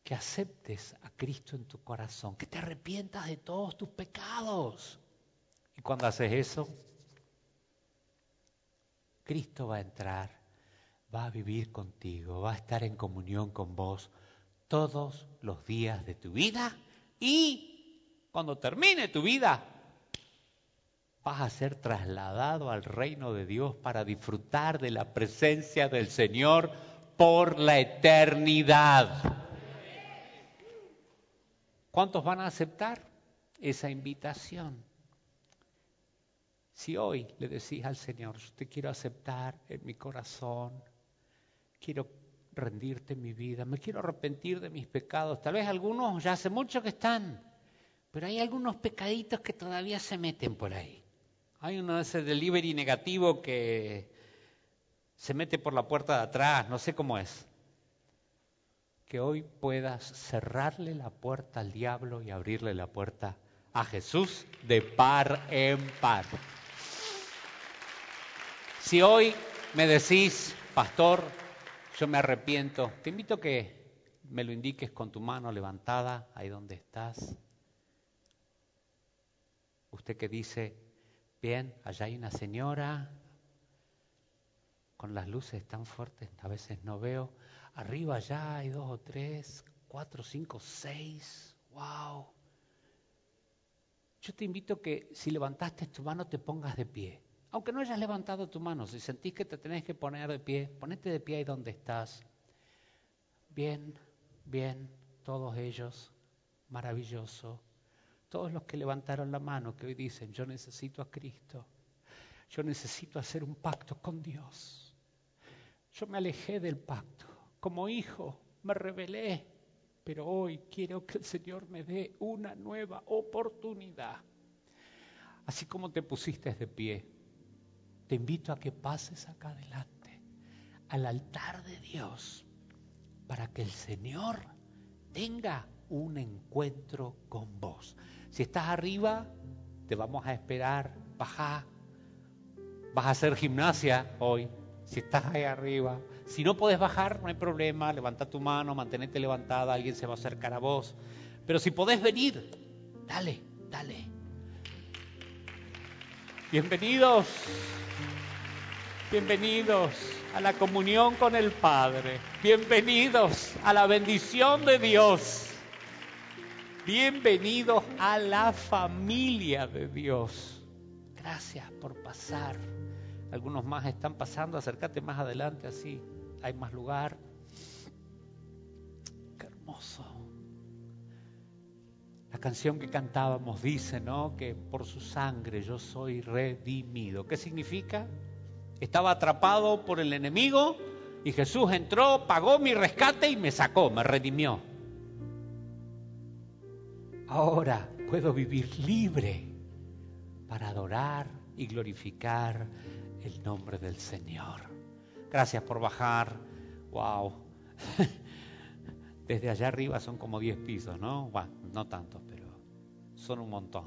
S4: Que aceptes a Cristo en tu corazón. Que te arrepientas de todos tus pecados. Y cuando haces eso, Cristo va a entrar, va a vivir contigo, va a estar en comunión con vos todos los días de tu vida y cuando termine tu vida vas a ser trasladado al reino de Dios para disfrutar de la presencia del Señor por la eternidad. ¿Cuántos van a aceptar esa invitación? Si hoy le decís al Señor, yo te quiero aceptar en mi corazón, quiero rendirte mi vida, me quiero arrepentir de mis pecados, tal vez algunos ya hace mucho que están, pero hay algunos pecaditos que todavía se meten por ahí. Hay uno de ese delivery negativo que se mete por la puerta de atrás, no sé cómo es. Que hoy puedas cerrarle la puerta al diablo y abrirle la puerta a Jesús de par en par. Si hoy me decís, pastor, yo me arrepiento, te invito a que me lo indiques con tu mano levantada, ahí donde estás. Usted que dice, bien, allá hay una señora con las luces tan fuertes, a veces no veo. Arriba allá hay dos o tres, cuatro, cinco, seis. ¡Wow! Yo te invito a que si levantaste tu mano te pongas de pie. Aunque no hayas levantado tu mano, si sentís que te tenés que poner de pie, ponete de pie ahí donde estás. Bien, bien, todos ellos, maravilloso. Todos los que levantaron la mano, que hoy dicen, yo necesito a Cristo, yo necesito hacer un pacto con Dios. Yo me alejé del pacto, como hijo me rebelé, pero hoy quiero que el Señor me dé una nueva oportunidad. Así como te pusiste de pie, te invito a que pases acá adelante, al altar de Dios, para que el Señor tenga un encuentro con vos. Si estás arriba, te vamos a esperar, baja. Vas a hacer gimnasia hoy, si estás ahí arriba. Si no puedes bajar, no hay problema, levanta tu mano, manténete levantada, alguien se va a acercar a vos. Pero si podés venir, dale, dale. Bienvenidos, bienvenidos a la comunión con el Padre, bienvenidos a la bendición de Dios, bienvenidos a la familia de Dios. Gracias por pasar. Algunos más están pasando, acércate más adelante así, hay más lugar. Qué hermoso. La canción que cantábamos dice, ¿no? Que por su sangre yo soy redimido. ¿Qué significa? Estaba atrapado por el enemigo y Jesús entró, pagó mi rescate y me sacó, me redimió. Ahora puedo vivir libre para adorar y glorificar el nombre del Señor. Gracias por bajar. Wow. Desde allá arriba son como 10 pisos, ¿no? Bueno, no tantos, pero son un montón.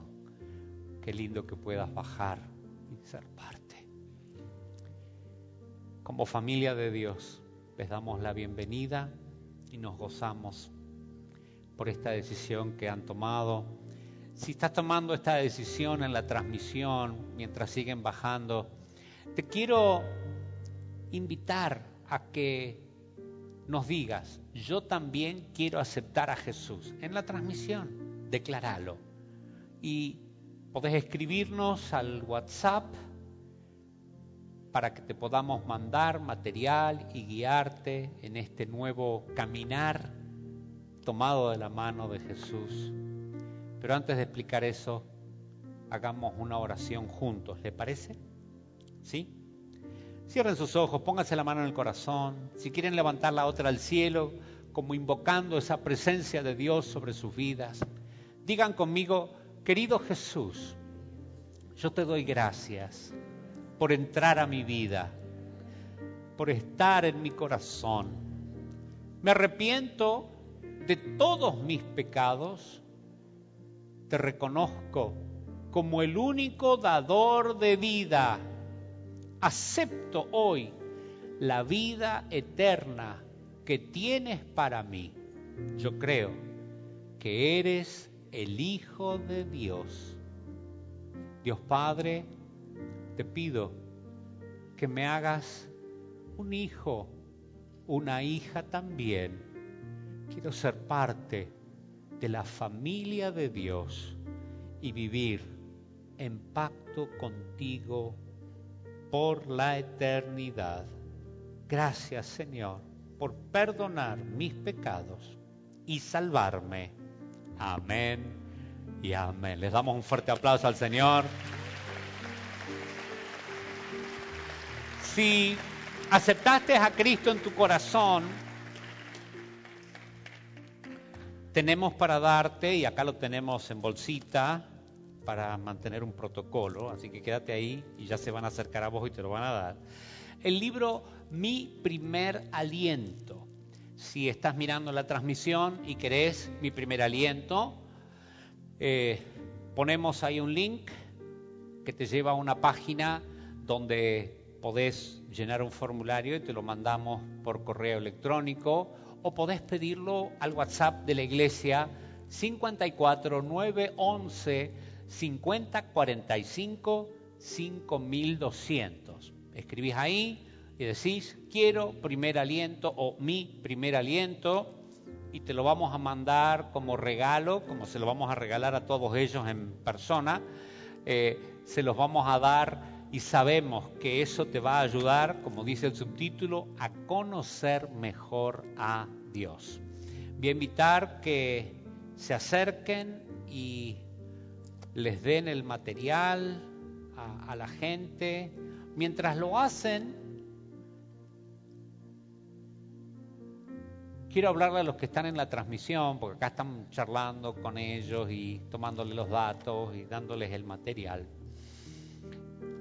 S4: Qué lindo que puedas bajar y ser parte. Como familia de Dios, les damos la bienvenida y nos gozamos por esta decisión que han tomado. Si estás tomando esta decisión en la transmisión mientras siguen bajando, te quiero invitar a que nos digas, yo también quiero aceptar a Jesús. En la transmisión, declaralo. Y podés escribirnos al WhatsApp para que te podamos mandar material y guiarte en este nuevo caminar tomado de la mano de Jesús. Pero antes de explicar eso, hagamos una oración juntos, ¿le parece? ¿Sí? Cierren sus ojos, pónganse la mano en el corazón. Si quieren levantar la otra al cielo, como invocando esa presencia de Dios sobre sus vidas, digan conmigo, querido Jesús, yo te doy gracias por entrar a mi vida, por estar en mi corazón. Me arrepiento de todos mis pecados. Te reconozco como el único dador de vida acepto hoy la vida eterna que tienes para mí. Yo creo que eres el Hijo de Dios. Dios Padre, te pido que me hagas un hijo, una hija también. Quiero ser parte de la familia de Dios y vivir en pacto contigo por la eternidad. Gracias Señor por perdonar mis pecados y salvarme. Amén y amén. Les damos un fuerte aplauso al Señor. Si aceptaste a Cristo en tu corazón, tenemos para darte, y acá lo tenemos en bolsita, para mantener un protocolo, así que quédate ahí y ya se van a acercar a vos y te lo van a dar. El libro Mi primer aliento. Si estás mirando la transmisión y querés mi primer aliento, eh, ponemos ahí un link que te lleva a una página donde podés llenar un formulario y te lo mandamos por correo electrónico o podés pedirlo al WhatsApp de la iglesia 54 911 5045 5200. Escribís ahí y decís, quiero primer aliento o mi primer aliento y te lo vamos a mandar como regalo, como se lo vamos a regalar a todos ellos en persona. Eh, se los vamos a dar y sabemos que eso te va a ayudar, como dice el subtítulo, a conocer mejor a Dios. Voy a invitar que se acerquen y les den el material a, la gente. Mientras lo hacen, quiero hablarle a los que están en la transmisión, porque acá están charlando con ellos y tomándole los datos y dándoles el material.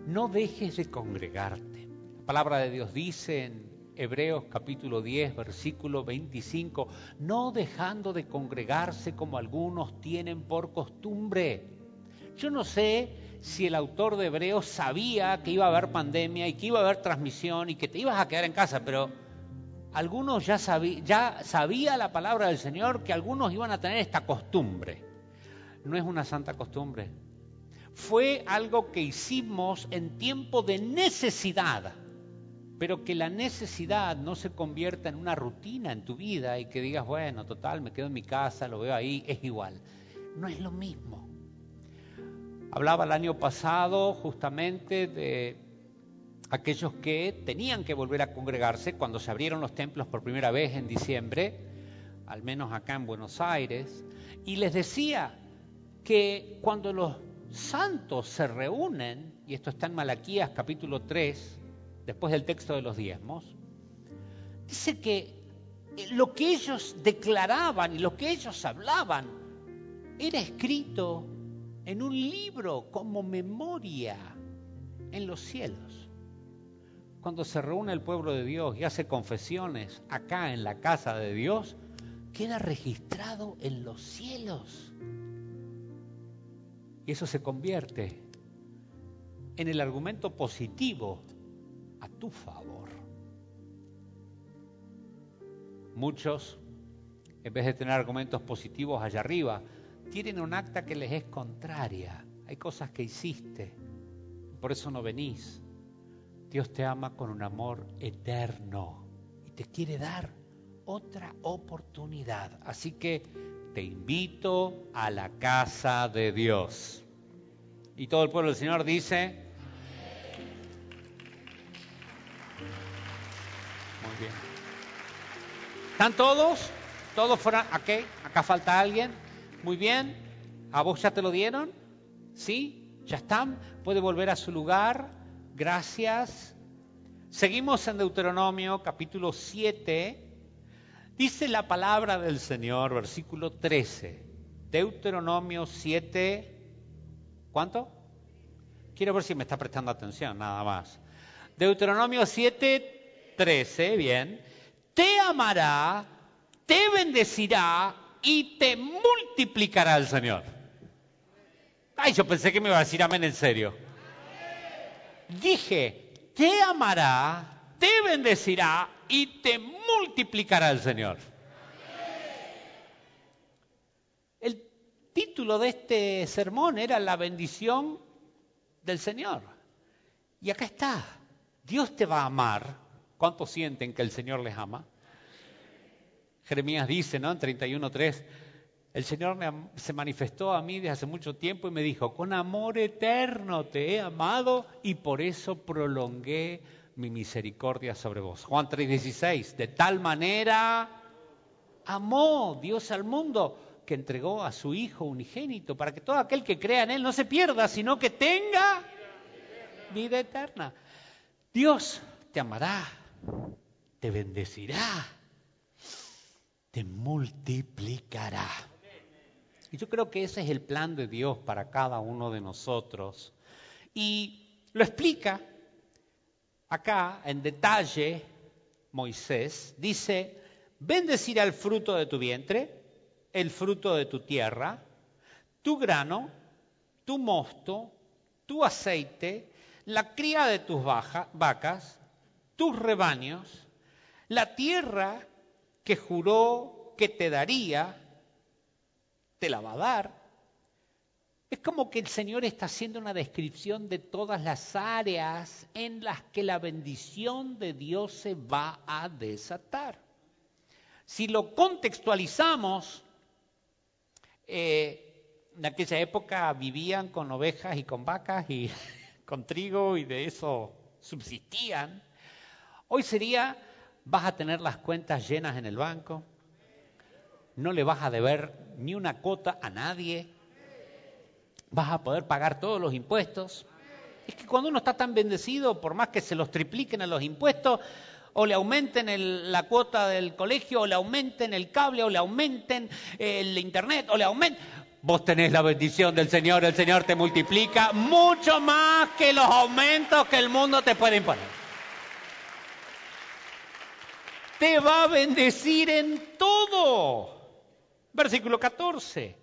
S4: No dejes de congregarte. La palabra de Dios dice en Hebreos capítulo 10, versículo 25, no dejando de congregarse como algunos tienen por costumbre. Yo no sé si el autor de Hebreos sabía que iba a haber pandemia y que iba a haber transmisión y que te ibas a quedar en casa, pero algunos ya, sabí, ya sabía la palabra del Señor que algunos iban a tener esta costumbre. No es una santa costumbre. Fue algo que hicimos en tiempo de necesidad pero que la necesidad no se convierta en una rutina en tu vida y que digas, bueno, total, me quedo en mi casa, lo veo ahí, es igual. No es lo mismo. Hablaba el año pasado justamente de aquellos que tenían que volver a congregarse cuando se abrieron los templos por primera vez en diciembre, al menos acá en Buenos Aires, y les decía que cuando los santos se reúnen, y esto está en Malaquías capítulo 3, después del texto de los diezmos, dice que lo que ellos declaraban y lo que ellos hablaban era escrito en un libro como memoria en los cielos. Cuando se reúne el pueblo de Dios y hace confesiones acá en la casa de Dios, queda registrado en los cielos. Y eso se convierte en el argumento positivo a tu favor. Muchos, en vez de tener argumentos positivos allá arriba, tienen un acta que les es contraria. Hay cosas que hiciste, por eso no venís. Dios te ama con un amor eterno y te quiere dar otra oportunidad. Así que te invito a la casa de Dios. Y todo el pueblo del Señor dice, Muy bien. ¿Están todos? ¿Todos fueron? ¿Aquí? ¿Acá falta alguien? Muy bien. ¿A vos ya te lo dieron? ¿Sí? ¿Ya están? ¿Puede volver a su lugar? Gracias. Seguimos en Deuteronomio capítulo 7. Dice la palabra del Señor, versículo 13. Deuteronomio 7. ¿Cuánto? Quiero ver si me está prestando atención, nada más. Deuteronomio 7, 13, bien. Te amará, te bendecirá y te multiplicará el Señor. Ay, yo pensé que me iba a decir amén en serio. Dije, te amará, te bendecirá y te multiplicará el Señor. El título de este sermón era La bendición del Señor. Y acá está. Dios te va a amar. ¿Cuántos sienten que el Señor les ama? Jeremías dice, ¿no? En 31.3, el Señor se manifestó a mí desde hace mucho tiempo y me dijo, con amor eterno te he amado y por eso prolongué mi misericordia sobre vos. Juan 3.16, de tal manera amó Dios al mundo que entregó a su Hijo unigénito para que todo aquel que crea en Él no se pierda, sino que tenga vida eterna. Dios te amará, te bendecirá, te multiplicará. Y yo creo que ese es el plan de Dios para cada uno de nosotros. Y lo explica acá en detalle Moisés. Dice, bendecirá el fruto de tu vientre, el fruto de tu tierra, tu grano, tu mosto, tu aceite, la cría de tus vacas, tus rebaños, la tierra que juró que te daría, te la va a dar. Es como que el Señor está haciendo una descripción de todas las áreas en las que la bendición de Dios se va a desatar. Si lo contextualizamos, eh, en aquella época vivían con ovejas y con vacas y con trigo y de eso subsistían. Hoy sería, vas a tener las cuentas llenas en el banco, no le vas a deber ni una cuota a nadie, vas a poder pagar todos los impuestos. Es que cuando uno está tan bendecido, por más que se los tripliquen a los impuestos, o le aumenten la cuota del colegio, o le aumenten el cable, o le aumenten el internet, o le aumenten... Vos tenés la bendición del Señor, el Señor te multiplica mucho más que los aumentos que el mundo te puede imponer. Te va a bendecir en todo. Versículo 14.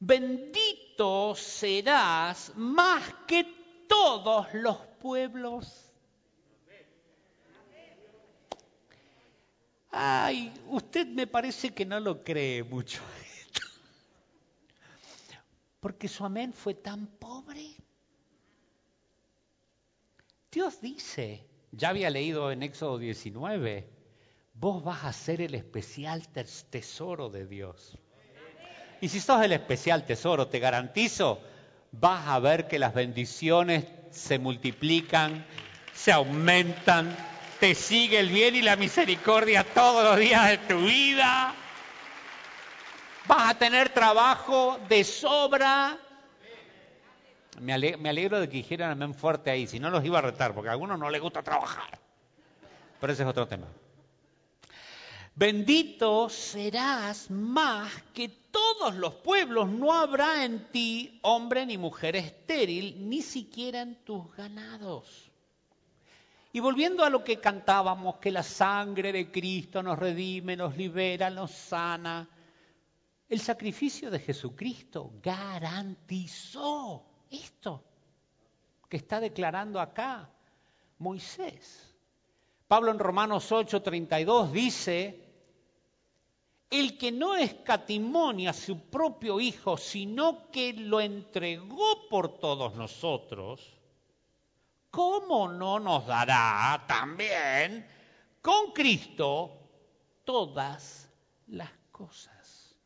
S4: Bendito serás más que todos los pueblos. Ay, usted me parece que no lo cree mucho. Porque su amén fue tan pobre. Dios dice, ya había leído en Éxodo 19, vos vas a ser el especial tes- tesoro de Dios. Y si sos el especial tesoro, te garantizo, vas a ver que las bendiciones se multiplican, se aumentan, te sigue el bien y la misericordia todos los días de tu vida. Vas a tener trabajo de sobra. Me me alegro de que dijeran amén fuerte ahí, si no los iba a retar, porque a algunos no les gusta trabajar. Pero ese es otro tema. Bendito serás más que todos los pueblos. No habrá en ti hombre ni mujer estéril, ni siquiera en tus ganados. Y volviendo a lo que cantábamos, que la sangre de Cristo nos redime, nos libera, nos sana. El sacrificio de Jesucristo garantizó esto que está declarando acá Moisés. Pablo en Romanos 8:32 dice, el que no escatimonia a su propio Hijo, sino que lo entregó por todos nosotros, ¿cómo no nos dará también con Cristo todas las cosas?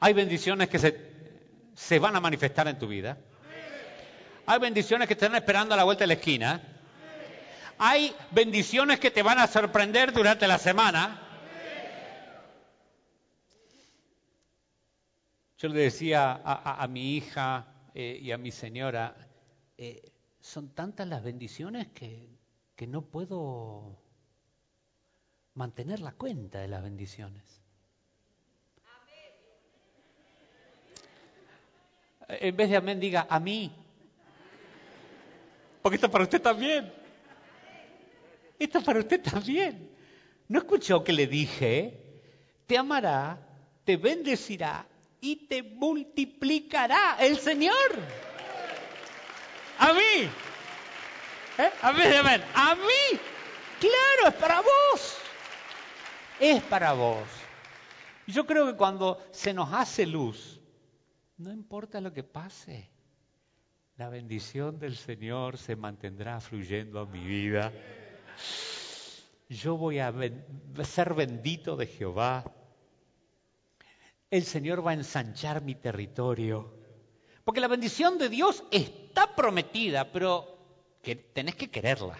S4: Hay bendiciones que se, se van a manifestar en tu vida. Hay bendiciones que te están esperando a la vuelta de la esquina. Hay bendiciones que te van a sorprender durante la semana. Yo le decía a, mi hija eh, y a mi señora, eh, son tantas las bendiciones que, no puedo mantener la cuenta de las bendiciones. En vez de amén, diga a mí. Porque esto es para usted también. Esto es para usted también. ¿No escuchó que le dije? Te amará, te bendecirá y te multiplicará el Señor. A mí. ¿Eh? A mí, amén. A mí. Claro, es para vos. Es para vos. Yo creo que cuando se nos hace luz, no importa lo que pase, la bendición del Señor se mantendrá fluyendo a mi vida. Yo voy a ser bendito de Jehová. El Señor va a ensanchar mi territorio. Porque la bendición de Dios está prometida, pero tenés que quererla.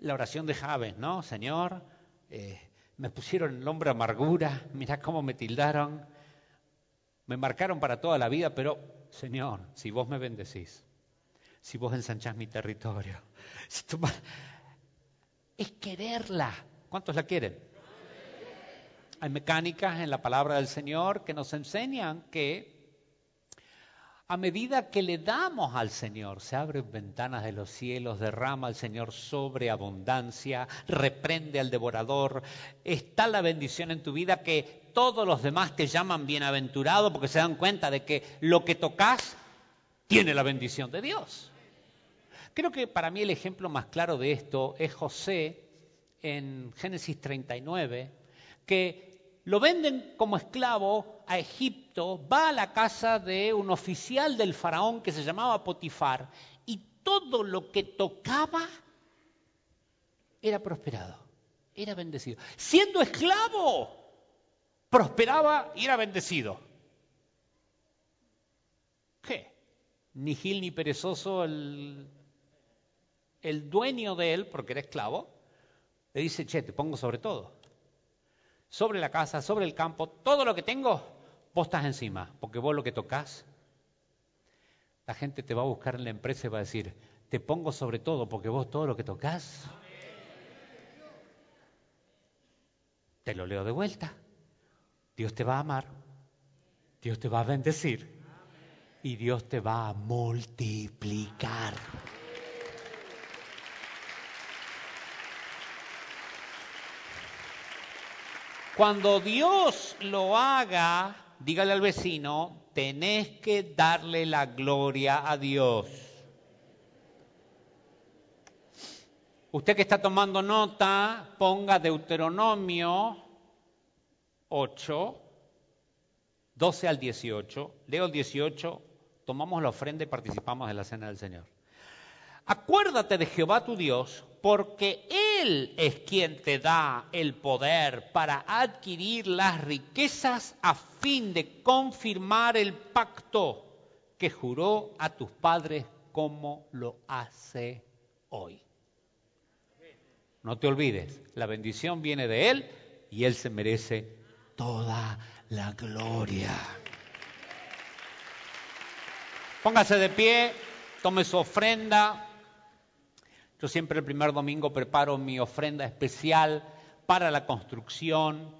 S4: La oración de Javes, ¿no? Señor, eh, me pusieron el nombre amargura, mirá cómo me tildaron, me marcaron para toda la vida, pero Señor, si vos me bendecís, si vos ensanchás mi territorio, si tú es quererla. ¿Cuántos la quieren? Hay mecánicas en la palabra del Señor que nos enseñan que a medida que le damos al Señor, se abren ventanas de los cielos, derrama al Señor sobreabundancia, reprende al devorador, está la bendición en tu vida que todos los demás te llaman bienaventurado porque se dan cuenta de que lo que tocas tiene la bendición de Dios. Creo que para mí el ejemplo más claro de esto es José en Génesis 39, que lo venden como esclavo a Egipto, va a la casa de un oficial del faraón que se llamaba Potifar y todo lo que tocaba era prosperado, era bendecido. Siendo esclavo, prosperaba y era bendecido. ¿Qué? Ni Gil ni perezoso el, el dueño de él, porque era esclavo, le dice, che, te pongo sobre todo. Sobre la casa, sobre el campo, todo lo que tengo, vos estás encima, porque vos lo que tocas, la gente te va a buscar en la empresa y va a decir, te pongo sobre todo, porque vos todo lo que tocas, te lo leo de vuelta. Dios te va a amar, Dios te va a bendecir y Dios te va a multiplicar. Cuando Dios lo haga, dígale al vecino, tenés que darle la gloria a Dios. Usted que está tomando nota, ponga Deuteronomio 8, 12 al 18. Leo el 18, tomamos la ofrenda y participamos de la cena del Señor. Acuérdate de Jehová tu Dios, porque Él es quien te da el poder para adquirir las riquezas a fin de confirmar el pacto que juró a tus padres como lo hace hoy. No te olvides, la bendición viene de Él y Él se merece toda la gloria. Póngase de pie, tome su ofrenda. Yo siempre el primer domingo preparo mi ofrenda especial para la construcción.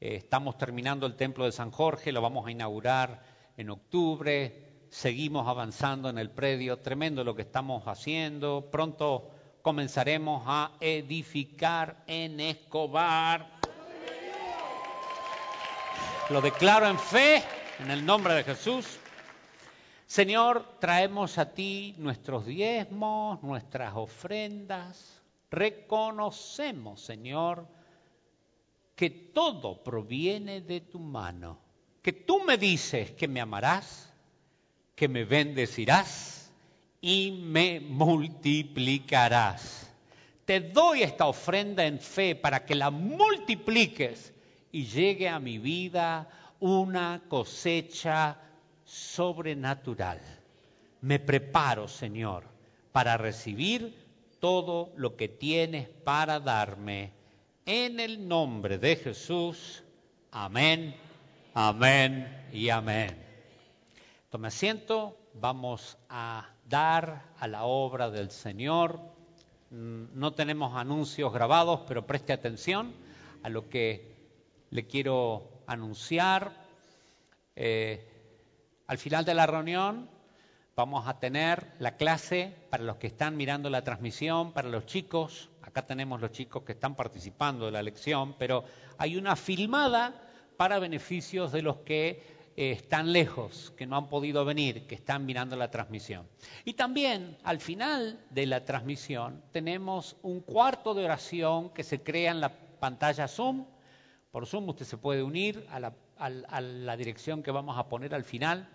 S4: Eh, estamos terminando el templo de San Jorge, lo vamos a inaugurar en octubre. Seguimos avanzando en el predio, tremendo lo que estamos haciendo. Pronto comenzaremos a edificar en Escobar. Lo declaro en fe, en el nombre de Jesús. Señor, traemos a ti nuestros diezmos, nuestras ofrendas. Reconocemos, Señor, que todo proviene de tu mano. Que tú me dices que me amarás, que me bendecirás y me multiplicarás. Te doy esta ofrenda en fe para que la multipliques y llegue a mi vida una cosecha sobrenatural. Me preparo, Señor, para recibir todo lo que tienes para darme. En el nombre de Jesús. Amén, amén y amén. Tome asiento, vamos a dar a la obra del Señor. Mm, No tenemos anuncios grabados, pero preste atención a lo que le quiero anunciar. Eh, al final de la reunión vamos a tener la clase para los que están mirando la transmisión, para los chicos. Acá tenemos los chicos que están participando de la lección, pero hay una filmada para beneficios de los que eh, están lejos, que no han podido venir, que están mirando la transmisión. Y también al final de la transmisión tenemos un cuarto de oración que se crea en la pantalla Zoom. Por Zoom usted se puede unir a la, al- a la dirección que vamos a poner al final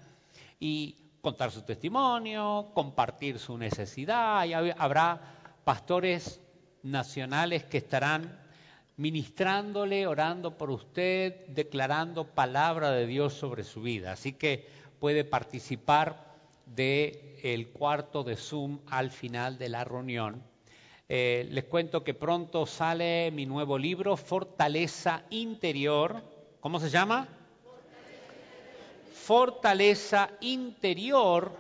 S4: y contar su testimonio, compartir su necesidad. Y hab- habrá pastores nacionales que estarán ministrándole, orando por usted, declarando palabra de Dios sobre su vida. Así que puede participar del cuarto de Zoom al final de la reunión. Eh, les cuento que pronto sale mi nuevo libro, Fortaleza Interior. ¿Cómo se llama? Fortaleza Interior.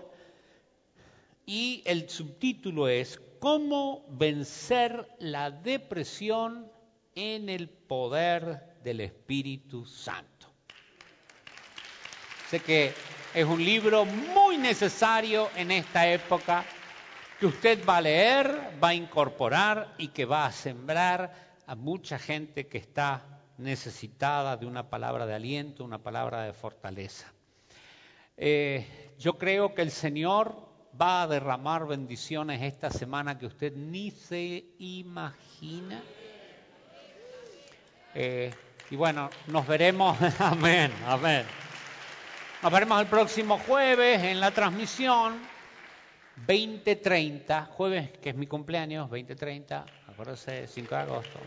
S4: Y el subtítulo es ¿Cómo vencer la depresión en el poder del Espíritu Santo? Sé que es un libro muy necesario en esta época que usted va a leer, va a incorporar y que va a sembrar a mucha gente que está necesitada de una palabra de aliento, una palabra de fortaleza. Eh, yo creo que el Señor va a derramar bendiciones esta semana que usted ni se imagina. Eh, y bueno, nos veremos, amén, amén. Nos veremos el próximo jueves en la transmisión 2030, jueves que es mi cumpleaños, 2030, acuérdense, 5 de agosto.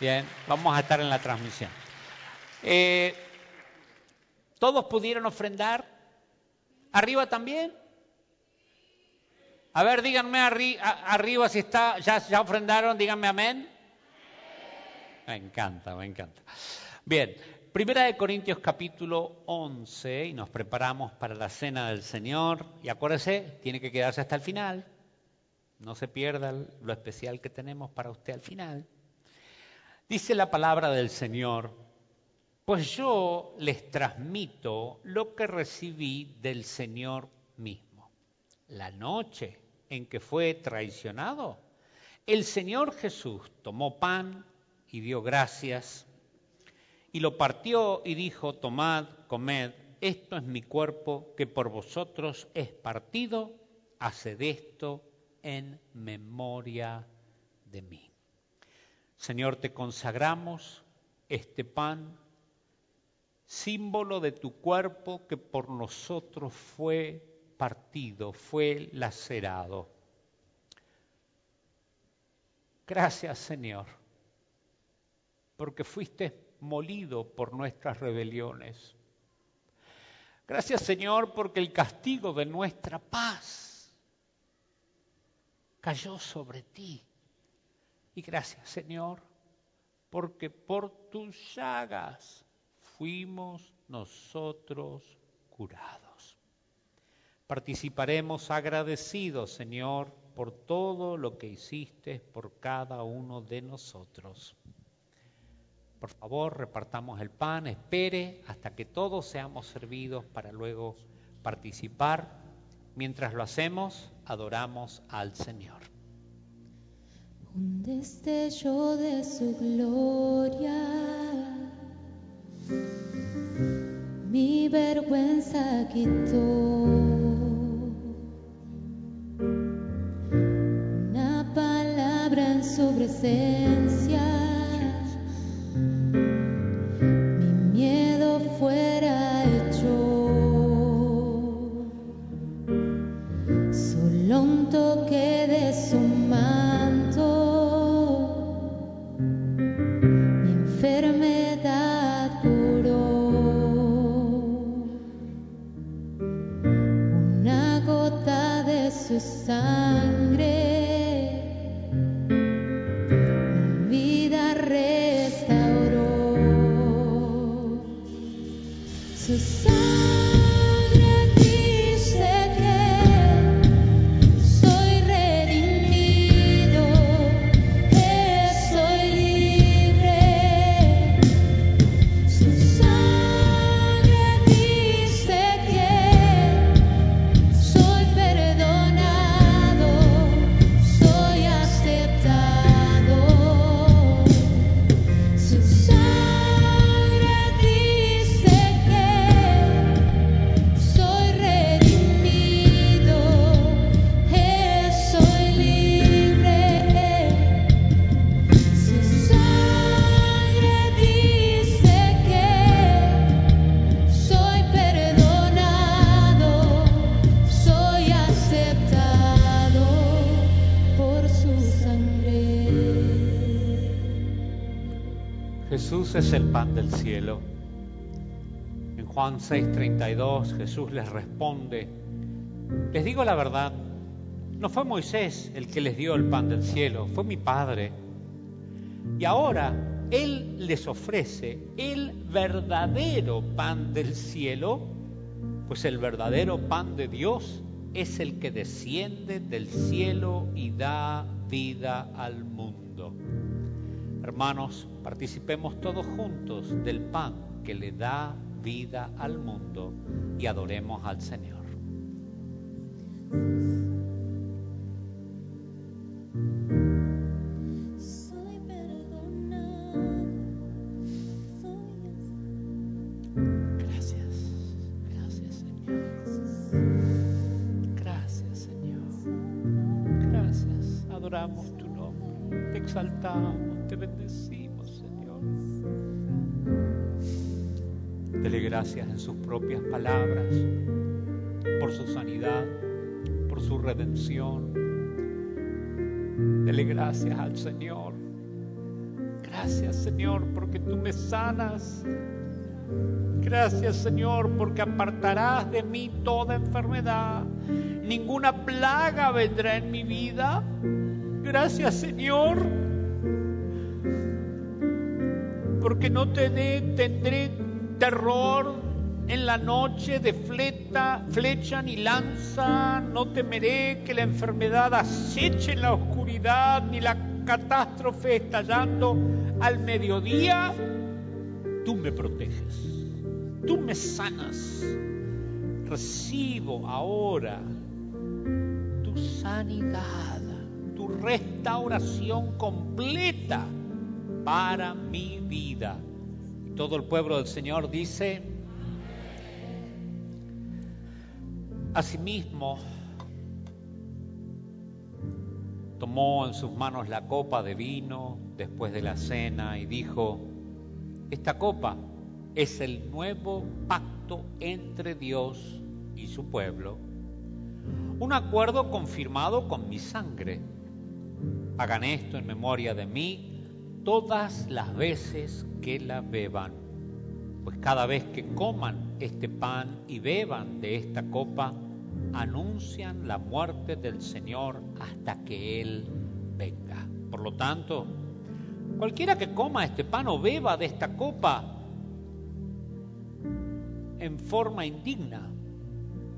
S4: Bien, vamos a estar en la transmisión. Eh, ¿Todos pudieron ofrendar? ¿Arriba también? A ver, díganme arriba si está, ya, ya ofrendaron, díganme amén. Me encanta, me encanta. Bien, Primera de Corintios capítulo 11 y nos preparamos para la cena del Señor. Y acuérdese, tiene que quedarse hasta el final. No se pierda lo especial que tenemos para usted al final. Dice la palabra del Señor, pues yo les transmito lo que recibí del Señor mismo. La noche en que fue traicionado, el Señor Jesús tomó pan y dio gracias, Y lo partió y dijo, tomad, comed, esto es mi cuerpo que por vosotros es partido, haced esto en memoria de mí. Señor, te consagramos este pan, símbolo de tu cuerpo que por nosotros fue partido, fue lacerado. Gracias, Señor, porque fuiste molido por nuestras rebeliones. Gracias, Señor, porque el castigo de nuestra paz cayó sobre ti. Y gracias, Señor, porque por tus llagas fuimos nosotros curados. Participaremos agradecidos, Señor, por todo lo que hiciste por cada uno de nosotros. Por favor, repartamos el pan, espere hasta que todos seamos servidos para luego participar. Mientras lo hacemos, adoramos al Señor.
S3: Un destello de su gloria, mi vergüenza quitó. Una palabra en su presencia,
S4: Jesús es el pan del cielo. En Juan 6:32 Jesús les responde, les digo la verdad, no fue Moisés el que les dio el pan del cielo, fue mi Padre. Y ahora Él les ofrece el verdadero pan del cielo, pues el verdadero pan de Dios es el que desciende del cielo y da vida al mundo. Hermanos, participemos todos juntos del pan que le da vida al mundo y adoremos al Señor. Gracias en sus propias palabras por su sanidad, por su redención. Dele gracias al Señor. Gracias Señor porque tú me sanas. Gracias Señor porque apartarás de mí toda enfermedad. Ninguna plaga vendrá en mi vida. Gracias Señor porque no te dé- tendré terror en la noche de flecha ni lanza. No temeré que la enfermedad aceche en la oscuridad ni la catástrofe estallando al mediodía. Tú me proteges, tú me sanas. Recibo ahora tu sanidad, tu restauración completa para mi vida. Todo el pueblo del Señor dice, asimismo, tomó en sus manos la copa de vino después de la cena y dijo, esta copa es el nuevo pacto entre Dios y su pueblo, un acuerdo confirmado con mi sangre. Hagan esto en memoria de mí todas las veces que la beban, pues cada vez que coman este pan y beban de esta copa, anuncian la muerte del Señor hasta que Él venga. Por lo tanto, cualquiera que coma este pan o beba de esta copa en forma indigna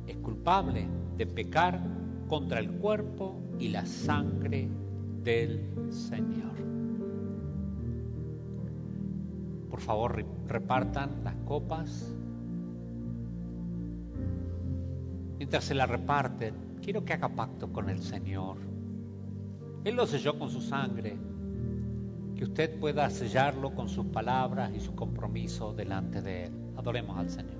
S4: es culpable de pecar contra el cuerpo y la sangre del Señor. Por favor, repartan las copas. Mientras se la reparten, quiero que haga pacto con el Señor. Él lo selló con su sangre. Que usted pueda sellarlo con sus palabras y su compromiso delante de Él. Adoremos al Señor.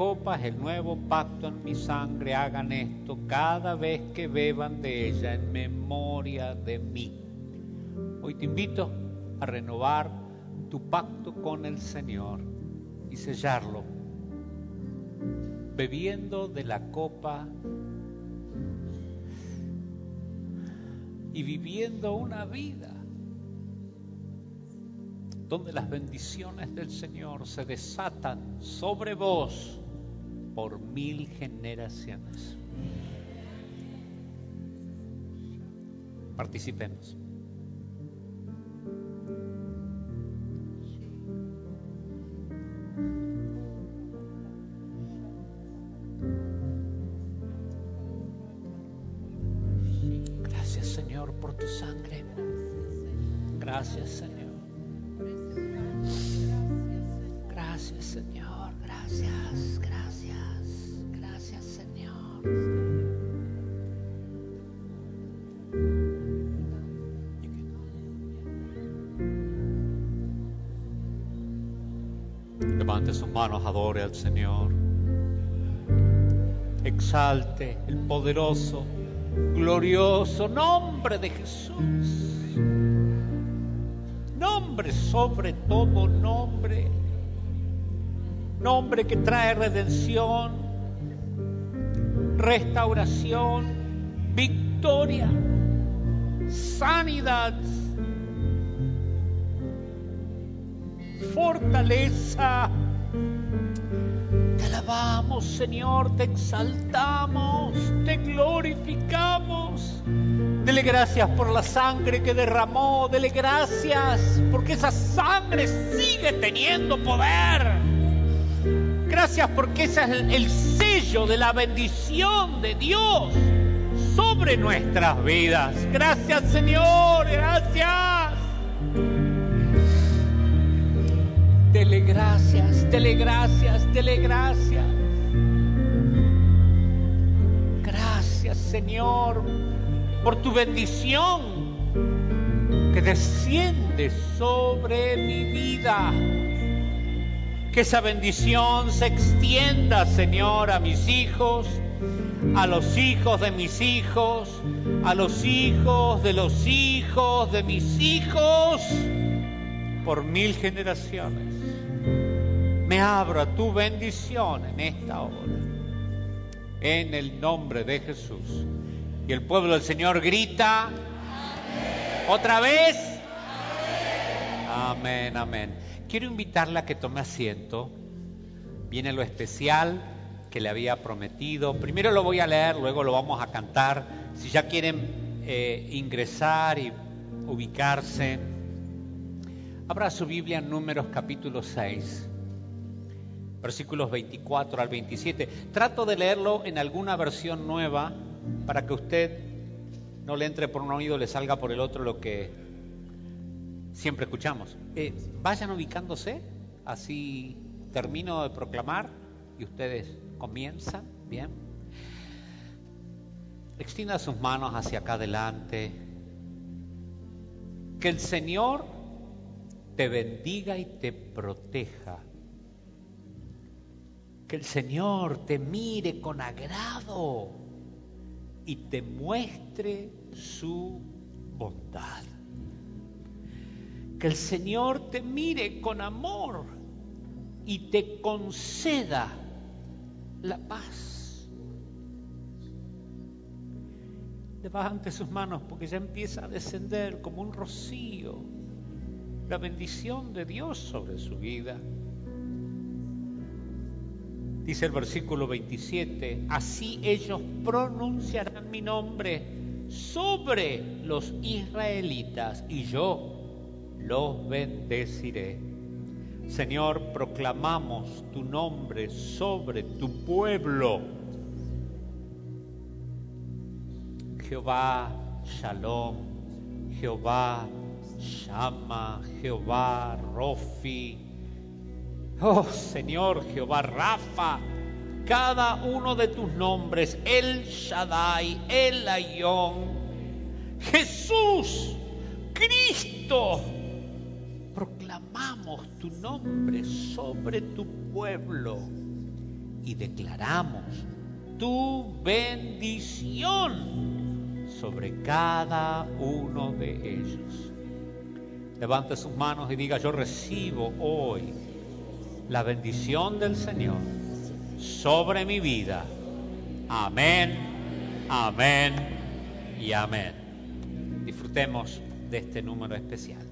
S4: Esta copa es el nuevo pacto en mi sangre, hagan esto cada vez que beban de ella en memoria de mí. Hoy te invito a renovar tu pacto con el Señor y sellarlo, bebiendo de la copa y viviendo una vida donde las bendiciones del Señor se desatan sobre vos por mil generaciones. Participemos. Gracias Señor por tu sangre. Gracias Señor. Levante sus manos, adore al Señor. Exalte el poderoso, glorioso nombre de Jesús. Nombre sobre todo nombre. Nombre que trae redención, restauración, victoria, sanidad, fortaleza. Señor, te exaltamos, te glorificamos. Dele gracias por la sangre que derramó. Dele gracias porque esa sangre sigue teniendo poder. Gracias porque ese es el, el sello de la bendición de Dios sobre nuestras vidas. Gracias Señor, gracias. Dele gracias, dele gracias, dele gracias. Señor por tu bendición que desciende sobre mi vida. Que esa bendición se extienda, Señor, a mis hijos, a los hijos de mis hijos, a los hijos de los hijos de mis hijos, por mil generaciones. Me abro a tu bendición en esta hora, en el nombre de Jesús. Y el pueblo del Señor grita, otra vez, amén, amén. Quiero invitarla a que tome asiento. Viene lo especial que le había prometido. Primero lo voy a leer, luego lo vamos a cantar. Si ya quieren eh, ingresar y ubicarse, abra su Biblia en Números capítulo 6, versículos 24 al 27. Trato de leerlo en alguna versión nueva para que usted no le entre por un oído le salga por el otro lo que siempre escuchamos. Eh, vayan ubicándose, así termino de proclamar y ustedes comienzan, ¿bien? Extienda sus manos hacia acá adelante. Que el Señor te bendiga y te proteja. Que el Señor te mire con agrado y te muestre su bondad. Que el Señor te mire con amor y te conceda la paz. Levante sus manos porque ya empieza a descender como un rocío la bendición de Dios sobre su vida. Dice el versículo 27, así ellos pronunciarán mi nombre sobre los israelitas y yo los bendeciré. Señor, proclamamos tu nombre sobre tu pueblo. Jehová Shalom, Jehová Shama, Jehová Rofi. Oh Señor Jehová Rafa, cada uno de tus nombres, El Shaddai, El Ayón, Jesús, Cristo, proclamamos tu nombre sobre tu pueblo y declaramos tu bendición sobre cada uno de ellos. Levante sus manos y diga, yo recibo hoy la bendición del Señor sobre mi vida. Amén, amén y amén. Disfrutemos de este número especial.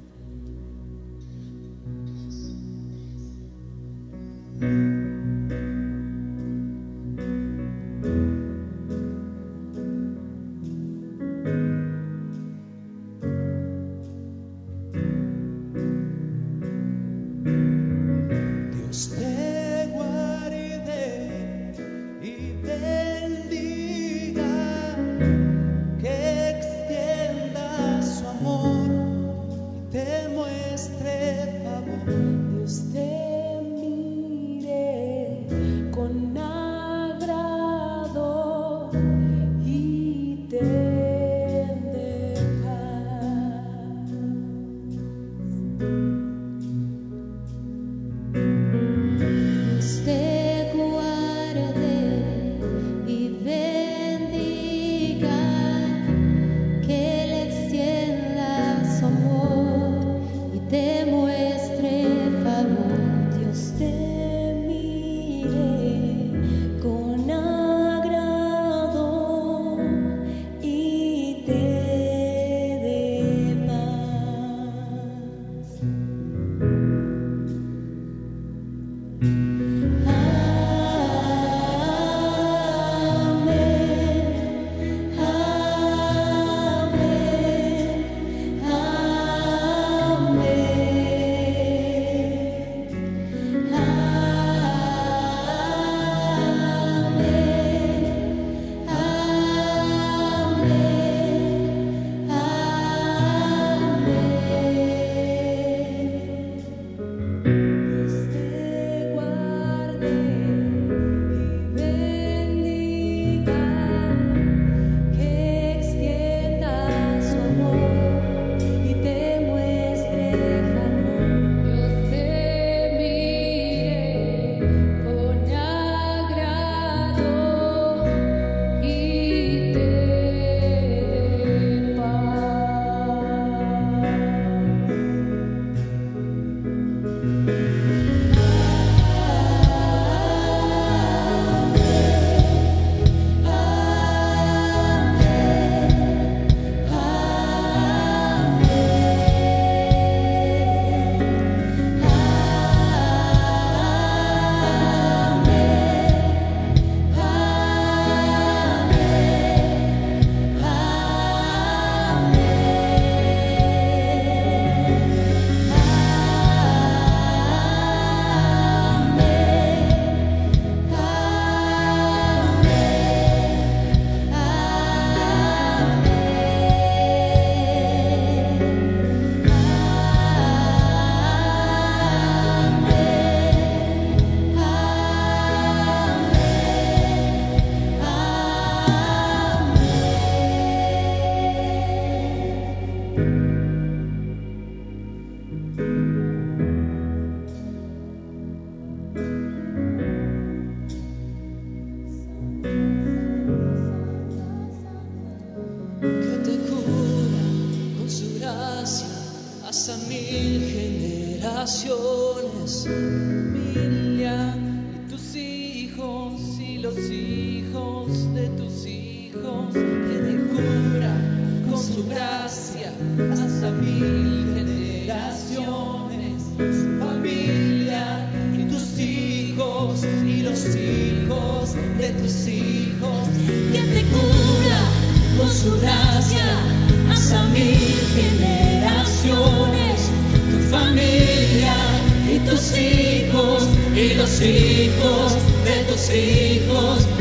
S5: y
S3: los hijos de tus hijos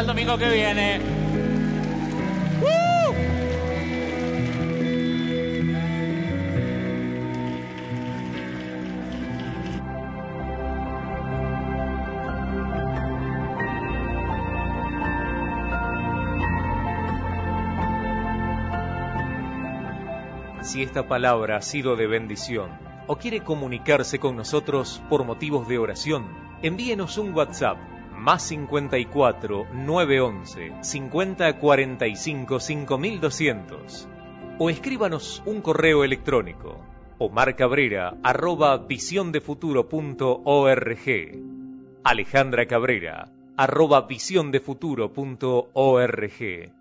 S4: al domingo que viene.
S6: Si esta palabra ha sido de bendición o quiere comunicarse con nosotros por motivos de oración, envíenos un WhatsApp más 54 911 50 45 5200. O escríbanos un correo electrónico. Omar Cabrera arroba visiondefuturo.org. Alejandra Cabrera arroba visiondefuturo.org.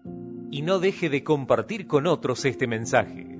S6: Y no deje de compartir con otros este mensaje.